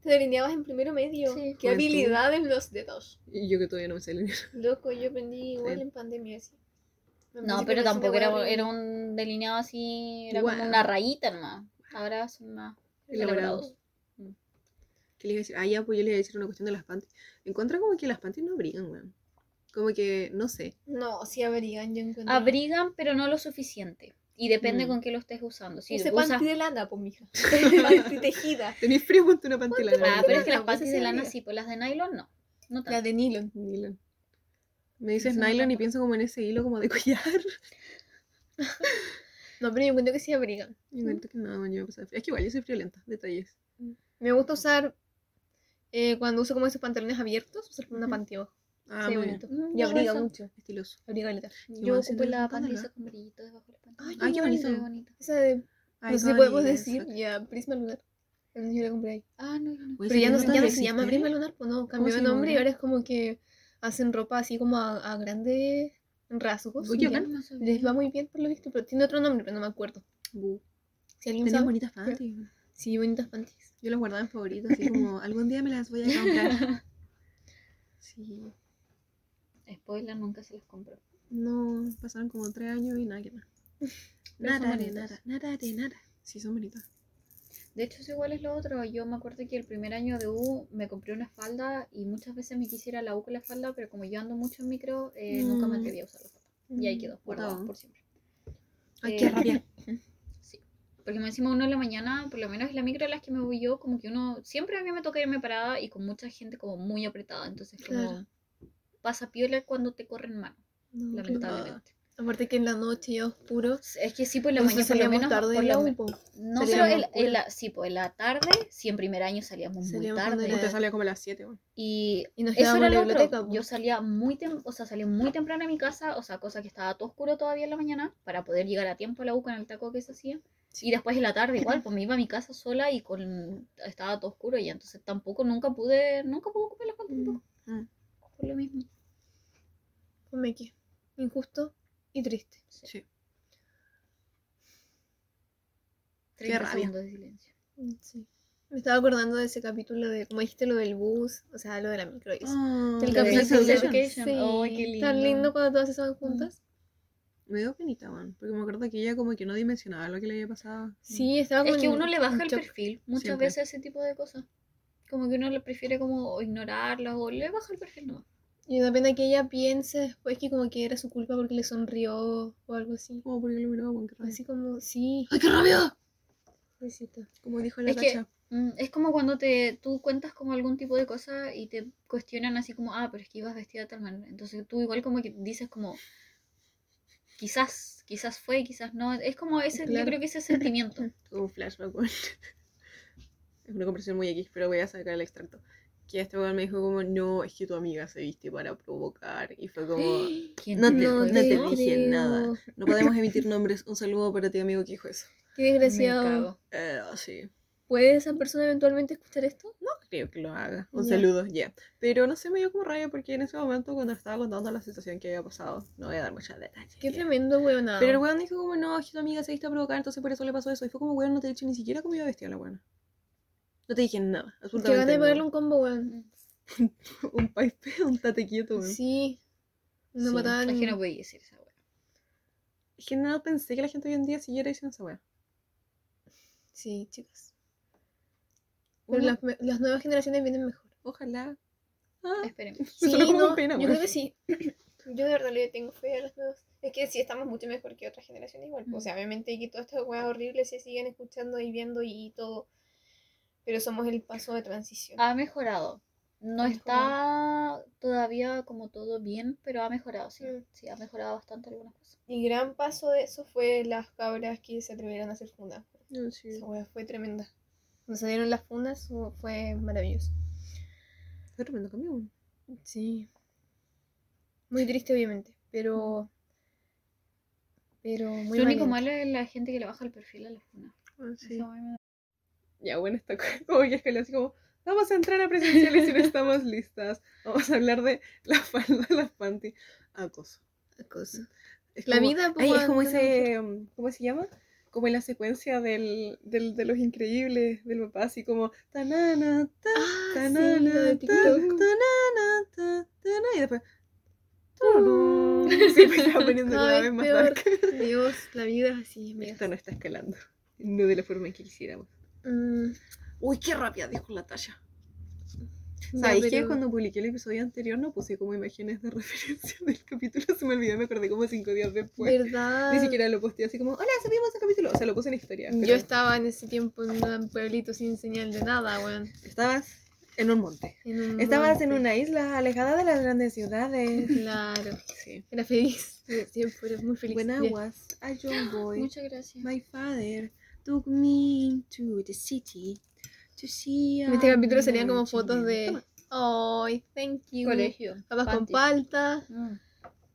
S3: Te delineabas en primero medio.
S2: Sí.
S3: Qué
S1: Juventud.
S3: habilidad en los dedos.
S1: Y yo que todavía no me sé leer. <laughs>
S3: Loco, yo aprendí igual
S1: Sí.
S3: en pandemia así.
S2: No, pero tampoco era,
S3: igual
S2: era un delineado así, era como una rayita nomás. Ahora son más
S1: Elaborados.
S2: elaborados.
S1: ¿Qué le iba a decir? Ah, ya, pues yo le iba a decir una cuestión de las panties. Encuentra como que las panties no abrigan, weón. Como que, no sé.
S3: No, sí abrigan, yo encuentro.
S2: Abrigan, pero no lo suficiente. Y depende
S1: Mm.
S2: con qué lo estés usando. Si
S3: Use
S2: usas-
S3: panty de lana, pues, mija. <laughs> panty tejida.
S1: Tenés frío, ponte una panty
S3: Ponte
S1: lana.
S2: Ah, pero es que las panties de lana sí, pues las de nylon no. No
S3: La
S2: tanto.
S3: de nylon.
S1: Nylon. Me dices
S2: no
S1: nylon y pienso como en ese hilo como de collar. <laughs>
S3: No, pero yo encuentro que sí abrigan.
S1: Y encuentro que no, yo me pasa de frío. Es que igual yo soy friolenta, detalles.
S3: Me gusta usar, eh, cuando uso como esos pantalones abiertos, usar como una panty abajo.
S1: Ah,
S3: Sí,
S1: muy
S3: bonito.
S2: Mm,
S3: Y abriga
S2: eso.
S3: mucho.
S1: Estiloso.
S3: Abriga caleta.
S2: Yo
S1: sí,
S2: la esa con brillito debajo de la panty.
S3: Ay,
S1: qué bonito.
S3: Esa de,
S1: Ay,
S3: no sé si
S1: qué
S3: podemos decir, ya, Prisma Lunar. Yo la compré ahí.
S2: Ah, no, yo no.
S3: Pero ya no,
S1: ¿esa
S3: ya no se llama? Prisma Lunar, pues no, cambió de nombre y
S1: ahora?
S3: es como que hacen ropa así como a, a grandes rasgos.
S1: Uy.
S2: No.
S3: Les va muy bien por lo visto, pero tiene otro nombre, pero no me acuerdo.
S1: Bu.
S3: Si alguien
S1: Tenía
S3: sabe.
S1: bonitas panties.
S3: Sí, bonitas panties.
S1: Yo las guardaba en favoritos, así como <laughs> algún día me las voy a comprar. <laughs> Sí.
S2: Spoiler, nunca se las compró.
S1: No, pasaron como tres años y nada que <laughs> nada. Nada nada, nada de nada. Sí, son bonitas.
S2: De hecho, eso igual es lo otro. Yo me acuerdo que el primer año de U me compré una falda y muchas veces me quisiera la U con la falda, pero como yo ando mucho en micro, eh, nunca me
S1: Mm.
S2: atreví a usar la falda. Y ahí quedó, guardada
S1: Botado.
S2: por siempre.
S1: Ay,
S2: Eh,
S1: qué rabia. <laughs>
S2: Sí. Porque me encima uno en la mañana, por lo menos en la micro en las que me voy yo, como que uno, siempre a mí me toca irme parada y con mucha gente como muy apretada. Entonces como
S3: Claro.
S2: Pasa piola cuando te corren mano,
S3: No,
S2: lamentablemente.
S3: Aparte que en la noche ya oscuro.
S2: Es que sí, por la
S3: Nosotros
S2: mañana, por lo
S3: salíamos
S2: menos
S3: tarde
S2: por la
S3: la.
S2: No, pero en la, sí, pues en la tarde, sí, en primer año salíamos muy
S3: Salíamos cuando
S2: tarde.
S1: Usted salía como a las 7, weón.
S2: Y
S3: Y nos
S2: eso era
S3: en la
S2: otro.
S3: biblioteca. po.
S2: Yo salía muy tem o sea, salía muy temprano a mi casa, o sea, cosa que estaba todo oscuro todavía en la mañana, para poder llegar a tiempo a la U con el taco que se hacía. Y después en la tarde igual, pues me iba a mi casa sola y con estaba todo oscuro y entonces tampoco nunca pude, nunca pude ocupar la tampoco,
S1: Mm.
S2: Por lo mismo.
S3: Fue meque. Injusto y triste.
S1: Sí.
S2: 30
S1: rabia.
S2: segundos de silencio.
S3: Sí. Me estaba acordando de ese capítulo de, como dijiste, lo del bus, o sea, lo de la micro. eso.
S1: Ah,
S3: El
S2: de
S3: capítulo de-
S2: Education.
S3: Sí,
S2: Ay, qué
S3: Tan
S2: lindo.
S3: lindo cuando todas estaban juntas.
S1: Me dio penita, weón. Porque me acuerdo que ella como que no dimensionaba lo que le había pasado.
S3: Sí, estaba
S2: Es que uno le baja el perfil muchas
S1: Siempre.
S2: veces ese tipo de cosas. Como que uno le prefiere como ignorarlas o le baja el perfil nomás.
S3: Y da pena que ella piense después que como que era su culpa porque le sonrió o algo así.
S1: Como porque lo qué rabia.
S3: Así como, sí.
S1: ¡Ay, qué rabia! Como dijo la
S2: Es que-. Mm, Es como cuando te, tú cuentas como algún tipo de cosa y te cuestionan así como, ah, pero es que ibas vestida de tal manera. Entonces tú igual como que dices como, quizás, quizás fue, quizás no. Es como ese, yo
S3: Claro.
S2: creo que ese sentimiento. <laughs>
S1: Un flashback. Es una conversación muy X, pero voy a sacar el extracto. Que este weón me dijo como, no, es que tu amiga se viste para provocar. Y fue como, <gasps>
S2: ¿Quién
S1: No
S2: te
S1: no
S2: eso?
S1: te
S3: creo.
S1: dije nada. no podemos emitir nombres. Un saludo para ti, amigo, que dijo eso.
S3: Qué
S2: Me
S3: desgraciado.
S2: cago.
S1: Eh, sí.
S3: ¿Puede esa persona eventualmente escuchar esto?
S1: No creo que lo haga. Un
S3: Ya.
S1: saludo, ya. Pero no sé, me dio como rabia porque en ese momento cuando estaba contando la situación que había pasado, no voy a dar muchos detalles.
S3: Qué
S1: ya.
S3: tremendo weón.
S1: Pero el weón dijo como, no, es que tu amiga se viste a provocar, entonces por eso le pasó eso. Y fue como, weón, no te he dicho ni siquiera cómo iba a vestir a la buena. No te dije nada,
S3: Que
S1: absolutamente
S3: van a pegarle
S1: nada.
S3: un combo, weón. <laughs>
S1: Un pipe, un tate quieto, weón.
S3: Sí. Una
S1: Sí.
S3: patada en-
S2: Es que no podía decir esa wea.
S1: Es que no pensé que la gente hoy en día siguiera diciendo esa weá.
S3: Sí, chicas. Pero las, nuevas generaciones vienen mejor.
S1: Ojalá. Ah,
S2: Esperemos. <laughs>
S3: Sí, no,
S1: pena,
S3: yo creo que sí. <clears throat> Yo de verdad le tengo fe a las nuevas. Es que sí estamos mucho mejor que otras generaciones igual. O sea, obviamente que todas estas weas horribles se siguen escuchando y viendo y todo. Pero somos el paso de transición.
S2: Ha mejorado. No
S3: Ha
S2: está todavía como todo bien, pero ha mejorado, sí.
S3: Mm.
S2: Sí, ha mejorado bastante algunas cosas.
S3: Y gran paso de eso fue las cabras que se atrevieron a hacer fundas.
S1: No, sí.
S3: Esa wea fue tremenda. Cuando salieron las fundas fu- fue maravilloso.
S1: Fue tremendo cambio.
S3: Sí. Muy triste, obviamente. Pero. Pero muy
S2: Lo único malo es la gente que le baja el perfil a la funa.
S1: Ah, sí.
S2: Eso a mí me da-
S1: Ya, bueno, está co- <laughs> como que escaló así como, vamos a entrar a presenciales y no estamos <laughs> listas. Vamos a hablar de la falda <laughs> de las panty. Acoso.
S3: Cosa.
S1: Es
S3: La
S1: como-
S3: vida,
S1: Ay, es como ese, um, ¿cómo se llama? Como en la secuencia del, del, de los increíbles del papá, así como tanana, ta,
S3: Ah,
S1: tanana, ta, tanana, ta, tana, y después. Sí, pues poniendo
S3: Cada vez
S1: más.
S3: Dios, la vida es así.
S1: Esto no está escalando. No de la forma en que quisiéramos.
S3: Mm,
S1: Uy, qué rápida dijo la talla.
S3: ya,
S1: ¿Sabéis que
S3: pero-
S1: cuando publiqué el episodio anterior no puse como imágenes de <laughs> referencia del capítulo? Se me olvidó, me acordé como cinco días después.
S3: ¿Verdad?
S1: Ni siquiera lo posteé así como, hola, subimos el capítulo. O sea, lo puse en historia.
S3: Yo estaba en ese tiempo en un pueblito sin señal de nada, weón.
S1: Estabas en un monte.
S3: En un
S1: Estabas en una isla alejada de las grandes ciudades.
S3: Claro.
S1: Sí.
S3: Era feliz. Siempre era muy feliz.
S1: When I
S3: Bien.
S1: was a young boy,
S2: Muchas gracias.
S1: my father took me to the city to see
S3: En este capítulo salían como fotos de. Ay, thank you.
S2: Colegio.
S3: Papas con palta,
S2: Mm.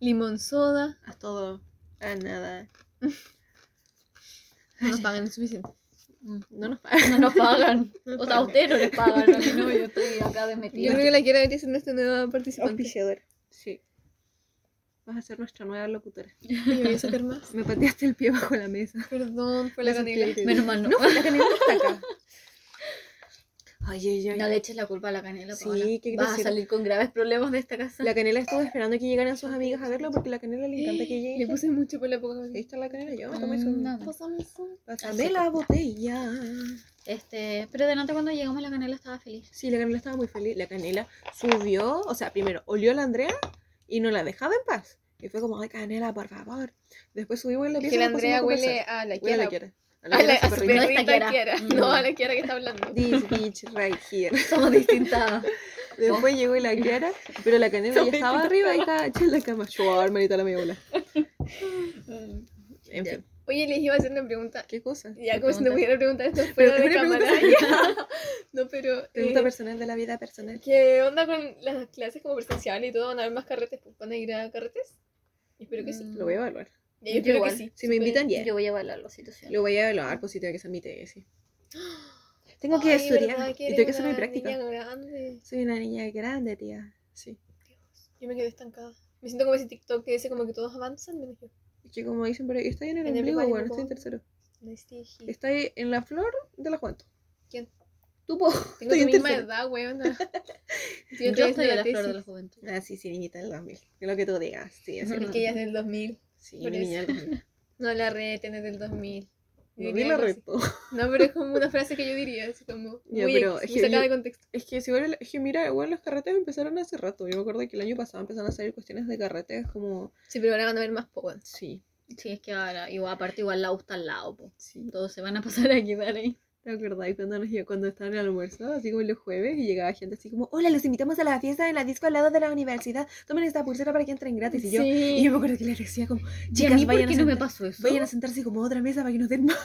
S3: limón soda.
S1: Haz todo a nada.
S3: No nos pagan lo suficiente.
S2: Mm.
S1: No nos <laughs> pagan.
S2: No nos pagan.
S3: No nos
S2: O sea, a ustedes no les pagan. A mí no, yo estoy acá de
S3: Yo creo que la quiero debería ser nuestra nueva participante.
S1: Auspiciador. Sí. Vas a ser nuestra nueva locutora. <laughs>
S3: Y me voy a sacar más.
S1: Me pateaste el pie bajo la mesa.
S3: Perdón, fue la canela.
S2: Menos mal no.
S1: No, fue la canela que está acá. Ay, ay, ay.
S2: No le eches la culpa a la canela.
S1: Sí,
S2: Paola.
S1: qué
S2: Vas a salir con graves problemas de esta casa.
S1: La canela estuvo esperando que llegaran sus amigas a verlo porque la canela le encanta que llegue.
S3: Le puse mucho por la poca
S1: Ahí está la canela, yo me
S2: Mm,
S1: tomé eso.
S2: no.
S3: Pásame eso.
S1: Pásame la botella.
S2: Este, pero de nota cuando llegamos la canela estaba feliz.
S1: Sí, la canela estaba muy feliz. La canela subió, o sea, primero olió a la Andrea y no la dejaba en paz. Y fue como, ay, canela, por favor. Después subimos en la
S3: Es
S1: pieza
S3: que la Andrea
S1: a
S3: huele a la
S1: Huele a la
S3: Kiara.
S1: Kiara. A la
S3: A a.
S2: No. Kiara. Mm.
S3: No, a la Kiara que está hablando. <laughs>
S1: This bitch right here. <laughs>
S2: Somos distintas.
S1: Después llegó la <laughs> Kiara, pero la canela ya estaba arriba y estaba hecha en la cama. Yo, hermanita, la media bola. En
S2: Ya.
S1: fin,
S3: Oye, les iba a hacer una pregunta.
S1: ¿qué cosa?
S3: Ya,
S2: ¿Qué
S3: como si no
S2: pregunta?
S3: pudiera preguntar esto fuera
S1: Pero
S3: de cámara. No, pero.
S1: Pregunta
S3: eh,
S1: personal de la vida personal.
S3: ¿Qué onda con las clases como presenciales y todo? ¿Van a haber más carretes? ¿Van a ir a carretes? Espero que sí.
S2: Mm.
S1: Lo voy a evaluar.
S3: Ya, yo
S2: igual.
S3: que sí.
S1: Si me invitan, ya.
S2: Yo voy a evaluar la situación.
S1: Lo voy a evaluar, pues si tengo que hacer mi tesis. <gasps> Tengo que estudiar
S3: ¿verdad
S1: y tengo que hacer mi
S3: una
S1: práctica.
S3: niña grande?
S1: Soy una niña grande, tía. Sí.
S3: Yo me quedé estancada. Me siento como ese TikTok que dice como que todos avanzan, menos yo.
S1: Es que como dicen por ahí, estoy en el
S3: En el
S1: ombligo, bueno,
S3: en
S1: estoy en tercero.
S3: No estoy
S1: en la flor de la juventud.
S3: ¿Quién?
S1: Tú, po. <laughs>
S3: Tengo tu misma edad, weón. <laughs> Yo,
S2: Yo
S3: estoy en la
S2: flor de la juventud.
S1: Ah, sí, sí, niñita del 2000. Es lo que tú digas. Sí,
S2: Ujú.
S3: Es que ella es del 2000.
S1: Sí, mi niña
S3: eso.
S1: del 2000. <laughs>
S3: No la reten, es del 2000. Yo
S1: No la reto.
S3: No, pero es como una frase que yo diría, así como
S1: Ya,
S3: muy
S1: pero es que
S3: sacada
S1: yo-
S3: de contexto.
S1: Es que si igual, es que mira, igual los carretes empezaron hace rato. Yo me acuerdo que el año pasado empezaron a salir cuestiones de carretes como.
S3: Sí, pero ahora van a ver más po, weón.
S1: Sí,
S2: Sí, es que ahora, igual, aparte igual la está al lado, po.
S1: sí.
S2: Todos se van a pasar a quedar ahí.
S1: ¿Te acordás cuando nos cuando estaban en el almuerzo, así como los jueves, y llegaba gente así como, hola, los invitamos a la fiesta en la disco al lado de la universidad, tomen esta pulsera para que entren gratis. Y yo, y yo me acuerdo que les decía como,
S2: ¿Y a
S1: chicas,
S2: mí por
S1: vayan,
S2: qué
S1: a
S2: no me pasó eso?
S1: vayan a sentarse como a otra mesa para que nos den más.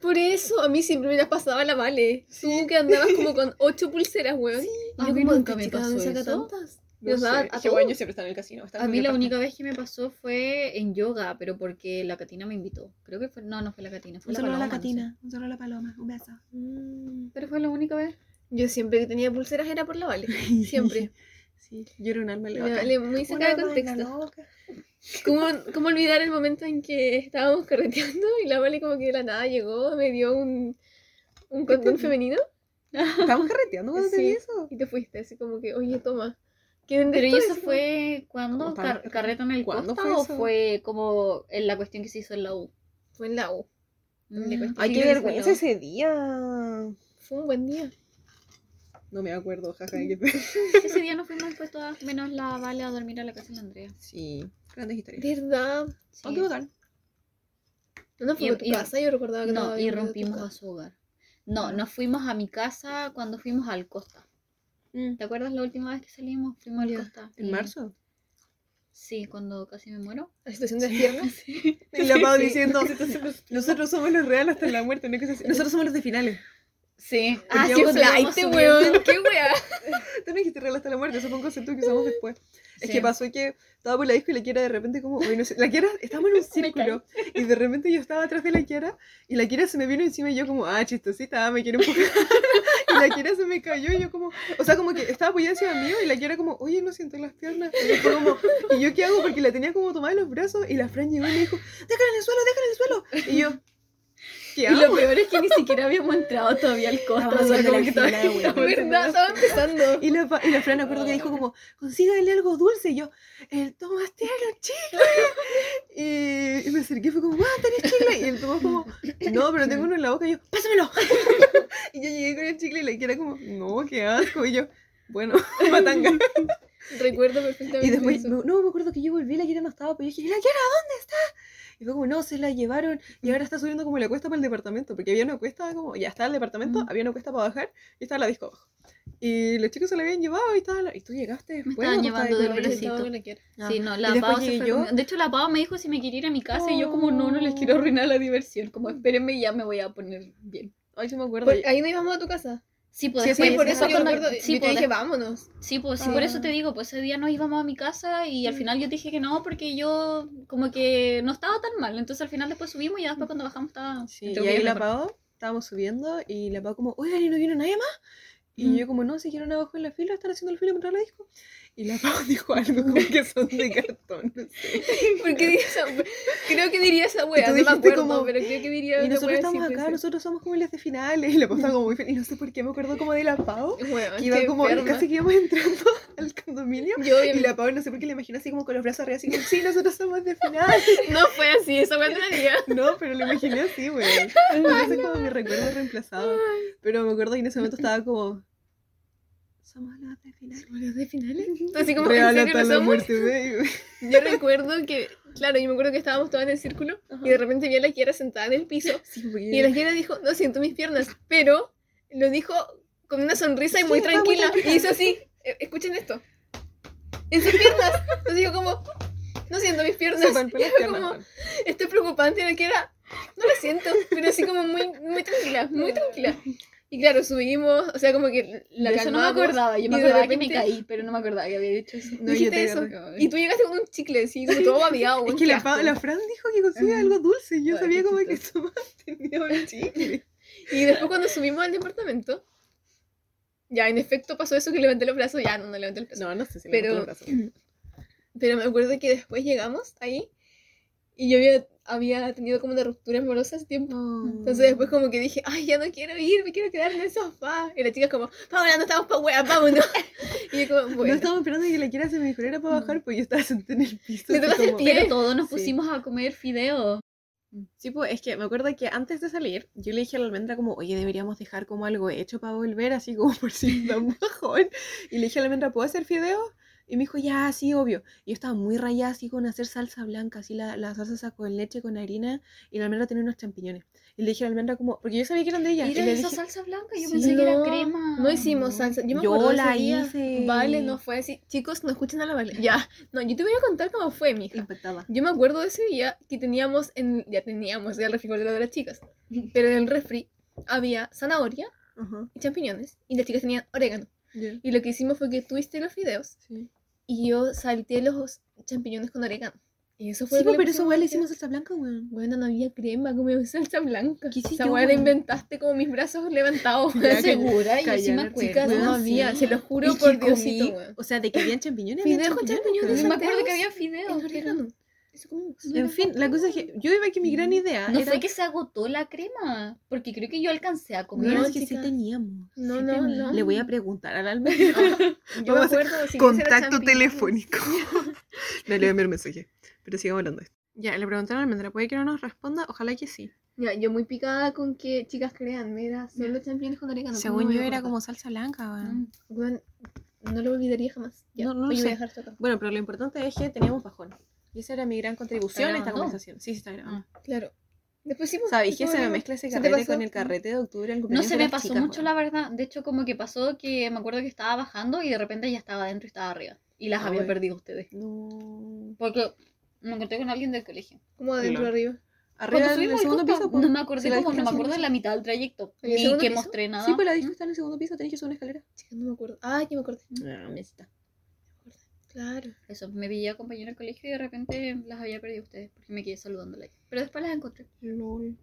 S3: Por eso, a mí siempre me las pasaba la Vale. Tú que andabas como con ocho pulseras, weón.
S2: A
S3: yo
S2: mí
S3: como,
S2: nunca me
S3: "Chica,
S2: pasó
S3: ¿dónde saca
S2: eso?"
S3: tantas?
S1: No sé,
S3: a todos.
S1: siempre estaba en el casino.
S2: A mí la única vez que me pasó fue en yoga, pero porque la Catina me invitó. Creo que fue, no, no fue la Catina, fue
S1: Un
S2: la
S1: a la
S2: Paloma, no sé.
S1: Catina, un a la Paloma, un beso.
S3: Mm.
S2: Pero fue la única vez.
S3: Yo siempre que tenía pulseras era por la Vale. <laughs> Siempre.
S1: Sí, yo era un alma loca.
S3: Vale muy sacada de contexto. ¿Cómo, ¿Cómo olvidar el momento en que estábamos carreteando y la Vale como que de la nada llegó, me dio un, un condón <laughs> femenino
S1: Estábamos carreteando cuando te vi eso.
S3: y te fuiste así como que, oye, toma. ¿Quieren de
S2: Pero eso fue cuando?
S1: ¿Cómo estábamos
S2: Car- ¿Carreta en el
S1: ¿Cuándo
S2: Costa
S1: fue
S2: o
S1: eso?
S2: fue como en la cuestión que se hizo en la U?
S3: Fue en la U.
S2: Mm.
S1: Ay, qué vergüenza ese día.
S3: Fue un buen día.
S1: No me acuerdo, jaja. <laughs>
S2: Ese día nos fuimos pues todas, menos la Vale, a dormir a la casa de la Andrea.
S1: Sí, grandes historias.
S3: ¿Verdad?
S2: Sí.
S1: ¿Dónde votar?
S3: ¿No fuimos a tu
S2: Y-
S3: casa? Yo recordaba que
S2: No,
S3: habíamos
S2: y rompimos a su hogar. No, nos fuimos a mi casa cuando fuimos al Costa. ¿Te acuerdas la última vez que salimos? Fuimos al. Costa.
S1: ¿En
S2: Y-
S1: marzo?
S2: Sí, cuando casi me muero.
S3: ¿La situación de las piernas?
S1: Y la <laughs> Pau
S3: Sí.
S1: diciendo, <laughs> nosotros somos los reales hasta la muerte, no hay cosas así. Nosotros somos los de finales.
S2: Sí.
S1: Ah, sí, pues,
S3: weón. <laughs> ¿Qué wea?
S1: Tú no dijiste real hasta la muerte, eso fue un concepto que usamos <laughs> después. Es
S2: Sí.
S1: que pasó que estaba por la disco y la Kiara de repente como, la Kiara, estábamos en un <laughs> círculo y de repente yo estaba atrás de la Kiara y la Kiara se me vino encima y yo como, ah, chistosita, me quiere un poco. y la Kiara se me cayó y yo como, o sea, como que estaba apoyada encima mío y la Kiara como, oye, no siento las piernas. Y yo como, ¿y yo qué hago? Porque la tenía como tomada en los brazos y la Fran llegó y me dijo, déjala en el suelo, déjala en el suelo. Y yo, ¿qué
S2: Y lo peor es que ni siquiera habíamos entrado todavía al.
S1: Estábamos
S2: o sea, como
S1: la
S2: que todavía haciendo
S3: ¿Verdad?
S2: la-
S3: Estaba empezando.
S1: Y la, y la Fran acuerdo que dijo como, consígale algo dulce. Y yo, el Tomás tiene los chicles. Y, y me acerqué y fue como, ¡ah, tenés chicle! Y el Tomás como, no, pero tengo uno en la boca. Y yo, ¡pásamelo! <laughs> y yo llegué con el chicle y la Kiara como, no, qué asco. Y yo, bueno, <laughs> matanga.
S3: Recuerdo perfectamente
S1: Y después,
S3: eso.
S1: me- no, me acuerdo que yo volví la Kiara no estaba. Pero yo dije, ¿la Kiara dónde está? Y fue como, no, se la llevaron. Y ahora está subiendo como la cuesta para el departamento. Porque había una cuesta como, ya estaba el departamento,
S2: Ujú.
S1: había una cuesta para bajar y estaba la disco abajo. Y los chicos se la habían llevado y estaba la... Y tú llegaste después.
S2: estaban
S1: ¿o tú
S2: llevando del
S1: con
S3: Yo
S2: bracito.
S3: con.
S1: Ah.
S2: Sí, no, la Pau se fue
S1: yo.
S2: conmigo. De hecho, la Pau me dijo si me quería ir a mi casa y yo como no, no les quiero arruinar la diversión. Como espérenme y ya me voy a poner bien.
S1: Ay, sí me acuerdo.
S3: Por- ahí no íbamos a tu casa.
S2: Sí, pues
S1: Sí, sí,
S3: por eso yo
S2: cuando- sí,
S3: yo te
S2: pues,
S3: dije, vámonos.
S2: Sí, pues sí,
S3: Ah.
S2: por eso te digo, pues ese día nos íbamos a mi casa y al final yo te dije que no porque yo como que no estaba tan mal. Entonces al final después subimos y después cuando bajamos estaba...
S1: Sí, y ahí la. Pau, estábamos subiendo y la Pau como, oigan, ¿y no vino nadie más? Y
S2: Mm.
S1: yo como, no, si quieren abajo en la fila, están haciendo el fila contra la disco. Y la Pau <laughs> dijo algo como que son de cartón, no sé. <laughs>
S3: ¿Por qué diría esa wea? Creo que diría esa wea, no me acuerdo,
S1: como-
S3: pero creo que diría
S1: Y nosotros estamos acá, nosotros somos como las de finales. Y la Pau estaba como muy feliz. Y no sé por qué me acuerdo como de la Pau. <laughs>
S3: Weón,
S1: Que iba como,
S3: enferma.
S1: casi que íbamos entrando al condominio.
S3: Yo
S1: Y la Pau no sé por qué la imagino así como con los brazos arriba, así como, sí, nosotros somos de final.
S3: No fue así, esa wea haría.
S1: No, pero lo imaginé así, güey. Ese es como mi recuerdo reemplazado. Pero me acuerdo que en ese momento estaba como. Somos las de final.
S3: ¿Somos de finales? <laughs> Así como,
S1: Real
S3: ¿en serio
S1: hasta
S3: lo
S1: la
S3: somos?
S1: muerte, güey. <laughs>
S3: Yo recuerdo que, claro, yo me acuerdo que estábamos todas en el círculo y de repente vi a la Kiara sentada en el piso
S1: Sí,
S3: y la Kiara dijo, no siento mis piernas, pero lo dijo con una sonrisa y
S1: Sí,
S3: muy
S1: muy
S3: tranquila.
S1: tranquila.
S3: Y hizo así, eh, escuchen esto, en sus piernas. Entonces dijo como, no siento mis piernas.
S1: Las
S3: Y fue
S1: piernas,
S3: como, esto es preocupante, la Kiara, no lo siento, pero así como muy, muy tranquila, muy tranquila. Y claro, subimos, o sea, como que la
S2: De eso no me acordaba, yo me acordaba que me
S3: repente-
S2: caí, pero no me acordaba que había dicho eso. <laughs>
S1: No, yo te
S3: eso. Y tú llegaste con un chicle, así, como todo babeado.
S1: Es que la, Fran dijo que consigue
S2: Ajá.
S1: algo dulce. Yo
S2: Ay,
S1: sabía como que. Tomás <laughs> tenía un chicle.
S3: Y después cuando subimos al departamento, ya en efecto pasó eso que levanté los brazos, ya no, no levanté los brazos.
S1: No, no sé si
S3: Pero-
S1: le brazos. <clears throat>
S3: Pero me acuerdo que después llegamos ahí y yo había, había tenido como una ruptura amorosa hace tiempo. Entonces después como que dije, ay, ya no quiero ir, me quiero quedar en el sofá. Y la chica como, Paula, no estamos pa' wea, vámonos. <laughs> Y yo como,
S1: No
S3: bueno.
S1: estaba esperando que la quiera se me para bajar, pues yo estaba sentada en el piso. Como-.
S2: Pero todos nos
S1: Sí.
S2: pusimos a comer fideos.
S1: Sí, pues es que me acuerdo que antes de salir, yo le dije a la almendra como, oye, deberíamos dejar como algo hecho para volver, así como por si da un bajón. Y le dije a la almendra, ¿puedo hacer fideos? Y me dijo, ya, sí, obvio. Y yo estaba muy rayada así con hacer salsa blanca, así la, la salsa esa con leche, con harina, y la almendra tenía unos champiñones. Y le dije a la almendra como, porque yo sabía que eran de ella. y
S2: ¿Era
S1: le
S2: esa
S1: dije,
S2: salsa blanca? Yo
S1: Sí.
S2: pensé que era
S3: No,
S2: crema.
S3: No hicimos
S1: No.
S3: salsa. Yo me
S1: Yo
S3: acuerdo de ese
S1: la
S3: día.
S1: hice.
S3: Vale, no fue así. Chicos, no escuchen a la Vale. Ya. No, yo te voy a contar cómo fue, mija.
S1: impactada.
S3: Yo me acuerdo de ese día que teníamos en. Ya teníamos ya el refrigerador de las chicas. <laughs> Pero en el refri había zanahoria
S1: Ajá,
S3: y champiñones. Y las chicas tenían orégano.
S1: ya,
S3: Y lo que hicimos fue que tuviste los fideos.
S1: sí.
S3: Y yo salté los champiñones con orégano. Y eso fue
S1: Sí, pero eso igual le hicimos salsa blanca, weón.
S3: Bueno, no había crema, como <laughs> salsa blanca.
S1: ¿Qué
S3: Esa weá la
S1: weón?
S3: inventaste como mis brazos levantados.
S2: ¿Estás segura? Yo sí me acuerdo.
S3: No
S1: Weón,
S3: había,
S1: sí.
S3: se lo juro
S1: Y
S3: por Diosito,
S1: comí-
S3: weón.
S1: O sea, de que habían champiñones.
S3: Fideos con champiñones,
S2: me
S1: weón.
S2: acuerdo que había fideos.
S3: Comimos.
S1: En fin, la cosa es que yo iba que mi gran idea
S2: No
S1: era...
S2: fue que se agotó la crema, porque creo que yo alcancé a comer.
S1: No, es que sí
S3: chica.
S1: teníamos.
S3: No,
S1: sí
S3: no,
S1: teníamos.
S3: no.
S1: Le voy a preguntar a la <laughs> almendra.
S3: Yo me <laughs>
S1: Vamos a hacer
S3: acuerdo, si
S1: Contacto telefónico. no le voy a enviar mensaje. Pero sigamos hablando de esto. Ya, le preguntaron a almendra, ¿puede que no nos responda? Ojalá que sí.
S3: Ya, yo muy picada con que chicas crean, era solo champiñones con orégano. ¿cómo
S1: Según yo era como salsa blanca, weón.
S2: Mm.
S3: No lo olvidaría jamás. Ya,
S1: No, no lo
S3: oye, voy a
S1: sé.
S3: dejar esto acá.
S1: Bueno, pero lo importante es que teníamos bajón. Y esa era mi gran contribución a esta
S2: grabando?
S1: conversación. Sí, sí, está grabando.
S3: Claro. Después sí, pues,
S1: ¿Sabéis que se me mezcla ese
S3: ¿Se te
S1: carrete con el carrete de octubre? el
S2: No se me pasó
S1: chicas,
S2: mucho, la verdad. De hecho, como que pasó que me acuerdo que estaba bajando y de repente ya estaba adentro y estaba arriba. Y las
S1: Ah,
S2: había
S1: bueno.
S2: perdido ustedes.
S1: No.
S2: Porque me encontré con alguien del colegio.
S3: Como adentro
S1: Lol.
S3: arriba.
S1: Arriba
S2: Cuando
S1: del
S2: subimos al
S1: segundo piso,
S2: no me acordé
S1: Sí,
S2: como, no me
S1: está en el
S2: acuerdo de la mitad del trayecto.
S3: ¿En el
S2: Ni que
S3: piso?
S2: mostré nada.
S1: Sí, pues la disco
S2: Mm.
S1: está en el segundo piso, tenés que subir una escalera.
S3: Chica, no me acuerdo. Ah, ya me acordé.
S1: Ah, mesita.
S3: Claro.
S2: Eso, me vi a compañero del colegio y de repente las había perdido a ustedes porque me quedé saludándolas. Pero después las encontré.
S1: Lol.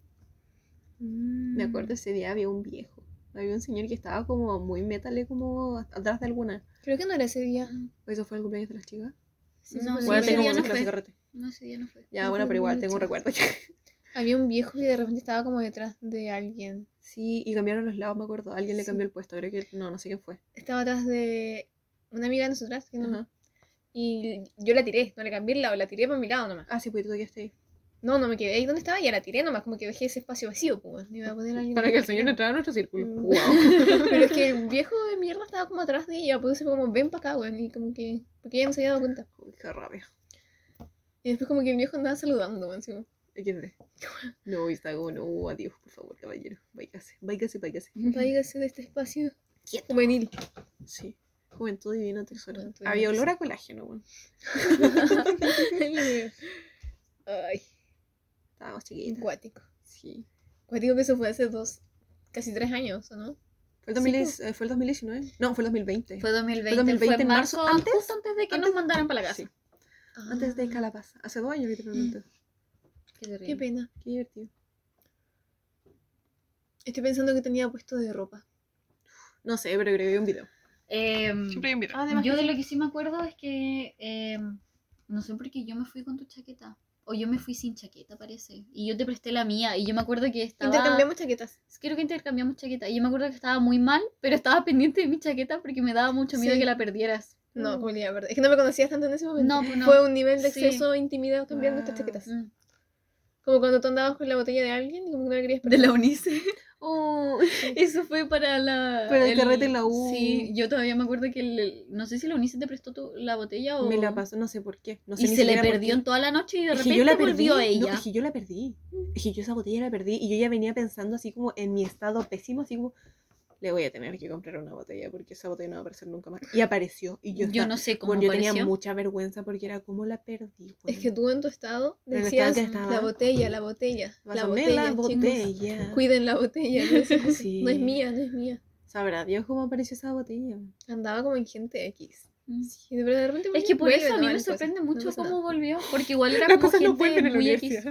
S3: Mm.
S1: Me acuerdo ese día había un viejo. Había un señor que estaba como muy metale como atrás de alguna.
S3: Creo que no era ese día.
S1: ¿O eso fue el cumpleaños de las chicas?
S3: Sí,
S2: No,
S1: bueno,
S3: ese
S1: tengo
S2: día no fue.
S1: carrete.
S2: No, ese día no fue.
S1: Ya,
S3: No
S1: bueno,
S3: fue
S1: pero igual tengo un recuerdo. <laughs>
S3: Había un viejo que de repente estaba como detrás de alguien.
S1: sí, y cambiaron los lados, me acuerdo. Alguien le cambió el puesto, creo que no, no sé quién fue.
S3: Estaba atrás de una amiga de nosotras. que no-
S1: Ajá.
S3: Y yo la tiré, no le cambié el lado, la tiré para mi lado nomás.
S1: Ah, sí, pues tú ya ahí.
S3: No, no me quedé ahí donde estaba, ya la tiré nomás, como que dejé ese espacio vacío, pues. Iba a poner alguien
S1: Para que el señor entrara a nuestro círculo.
S3: Mm.
S1: Wow. <laughs>
S3: Pero es que el viejo de mierda estaba como atrás de ella, pues como, ven para acá, weón. Y como que, porque ella no se había dado cuenta.
S1: Uy, qué rabia.
S3: Y después como que el viejo andaba saludando, weón. como,
S1: XD. No, y está como, no, adiós, por favor, caballero. Váyase, váyase, váyase.
S3: Váyase de este espacio juvenil.
S1: Sí. Juventud divina tesoro.
S3: Juventud
S1: Había
S3: divina
S1: olor a colágeno, weón. <laughs>
S3: Ay,
S1: Estábamos chiquitas.
S3: cuático.
S1: Sí.
S3: Cuático que eso fue hace dos, casi tres años, ¿o no?
S1: ¿Fue el, 2010 eh, ¿Fue el 2019? No, fue el 2020.
S2: Fue 2020.
S1: Fue 2020
S2: fue
S1: en marzo,
S2: marzo,
S1: antes-
S2: justo antes de que
S1: antes-
S2: nos mandaran para la casa.
S1: Sí, antes de Calabaza. Hace dos años, literalmente.
S2: Qué terrible.
S3: Qué pena.
S1: Qué divertido.
S3: Estoy pensando que tenía puesto de ropa.
S1: No sé, pero que hay un video.
S2: Em,
S1: Siempre hay un video.
S3: Además
S2: yo de
S3: sí.
S2: lo que sí me acuerdo es que em, no sé por qué yo me fui con tu chaqueta. O yo me fui sin chaqueta, parece. Y yo te presté la mía. Y yo me acuerdo que estaba.
S3: Intercambiamos chaquetas.
S2: Creo que intercambiamos chaqueta. Y yo me acuerdo que estaba muy mal, pero estaba pendiente de mi chaqueta porque me daba mucho miedo
S3: Sí.
S2: que la perdieras.
S3: No,
S2: Mm.
S3: Es que no me conocías tanto en ese momento.
S2: No, pues no.
S3: Fue un nivel de
S2: Sí.
S3: exceso intimidad cambiando estas
S1: Wow.
S3: chaquetas.
S2: Mm.
S3: Como cuando tú andabas con la botella de alguien y como que no la querías
S2: De
S3: perder.
S2: la Unice.
S1: Oh, <laughs>
S2: Eso fue para la.
S1: Para el carrete en la U.
S2: Sí, yo todavía me acuerdo que. el- no sé si la Unice te prestó tu- la botella o.
S1: me la pasó, no sé por qué. No sé
S2: y
S1: ni
S2: se le perdió en toda la noche y de
S1: Es
S2: repente
S1: yo la perdí.
S2: volvió
S1: no,
S2: ella.
S1: es que yo la perdí. Es que yo esa botella la perdí y yo ya venía pensando así como en mi estado pésimo, así como le voy a tener que comprar una botella porque esa botella no va a aparecer nunca más. Y apareció y yo,
S2: Yo,
S1: estaba-
S2: no sé cómo
S1: bueno, yo tenía mucha vergüenza porque era como la perdí.
S3: Es que tú en tu estado decías
S1: estado que estaba.
S3: la botella, la botella, la botella,
S1: la
S3: chicos.
S1: botella.
S3: Cuiden la botella. No es, <laughs>
S1: Sí.
S3: no es mía, no es mía.
S1: Sabrá Dios cómo apareció esa botella.
S3: Andaba como en gente X.
S2: Mm.
S3: Sí, de verdad, de repente
S2: Es que por eso a
S3: no
S2: mí me sorprende
S3: no
S2: mucho cómo
S3: nada.
S2: volvió. Porque igual <laughs> era
S1: Las
S2: como
S1: no
S2: gente
S1: vuelven en la
S2: muy X.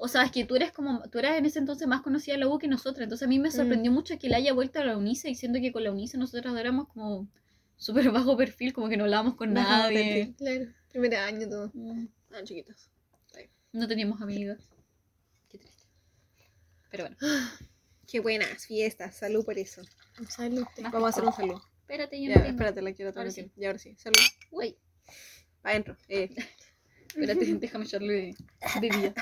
S2: O sea, es que tú eres como, tú eras en ese entonces más conocida de la U que nosotras. Entonces a mí me sorprendió mucho que él haya vuelto a la UNICE diciendo que con la UNICE nosotras éramos como súper bajo perfil, como que no hablábamos con
S1: Bajo
S2: nadie.
S3: Claro, primer año todo.
S2: Mm,
S1: Ah, chiquitos.
S2: No teníamos amigas. Qué triste. Pero bueno, <gasps>
S1: Qué buenas fiestas. Salud por eso.
S3: Salud.
S1: Vamos a hacer un saludo.
S2: espérate, yo
S1: Ya,
S2: no tengo.
S1: espérate, la quiero también.
S2: sí.
S1: Y ahora sí. Salud.
S2: Uy,
S1: Pa' adentro. Eh. <laughs>
S2: espérate, déjame echarle <laughs> de vida.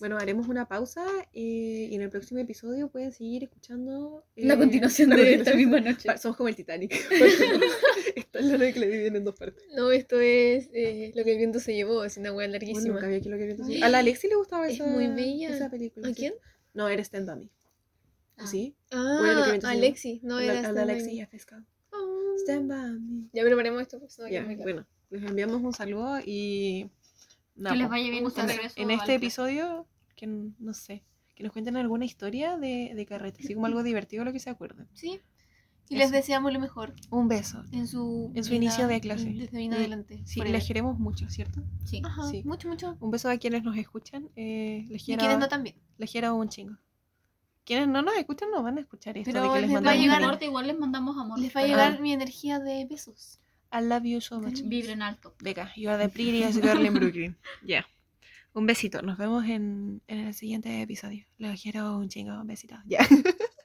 S1: Bueno, haremos una pausa eh, y en el próximo episodio pueden seguir escuchando eh,
S2: La continuación
S1: la
S2: de esta
S1: continuación.
S2: misma noche.
S1: Somos como el Titanic. <laughs> <laughs> Esta es la de que le dividen en dos partes.
S3: No, esto es eh, lo que el viento se llevó, es una hueá
S1: Bueno,
S3: larguísima.
S1: nunca había que lo que viento
S3: Ay.
S1: sí. A la Alexi le gustaba
S3: Es
S1: esa,
S3: muy bella.
S1: esa película.
S3: ¿A
S1: sí.
S3: quién?
S1: No, era Stand Me.
S2: Ah.
S1: ¿Sí?
S3: Ah,
S1: Bueno, lo que se llevó.
S3: Alexi, no era
S1: la, a la Alexi ya pescado.
S3: Ah.
S1: Stand Me.
S3: Ya, pero paremos esto porque si no largo.
S1: bueno, les enviamos un saludo y... nada,
S2: Que les
S1: po.
S2: vaya bien
S1: en,
S2: regreso.
S1: en
S2: al
S1: este episodio, que no sé, que nos cuenten alguna historia de, de carrete, así como algo divertido lo que se acuerden. <laughs>
S3: Sí. Y
S1: Eso.
S3: les deseamos lo mejor
S1: Un beso.
S3: en su,
S1: En su
S3: vida,
S1: inicio de clase.
S3: Desde bien adelante.
S1: Sí, les queremos mucho, ¿cierto?
S2: Sí.
S3: Ajá,
S1: sí.
S3: mucho, mucho.
S1: Un beso a quienes nos escuchan. Eh, les
S3: Y
S1: quiero,
S3: quienes no también.
S1: les quiero un chingo. Quienes no nos escuchan no van a escuchar esto
S3: Pero
S1: de que les
S3: les va a
S2: No
S1: mandamos
S3: llegar-
S2: importa, igual les mandamos amor.
S3: Les va a llegar mi energía de besos.
S1: I love you so much.
S2: Vibren alto.
S1: Becca, you are the prettiest girl in Brooklyn. <laughs> Ya. Un besito. Nos vemos en, en el siguiente episodio. Los quiero un chingo. Un besito. Ya. <laughs>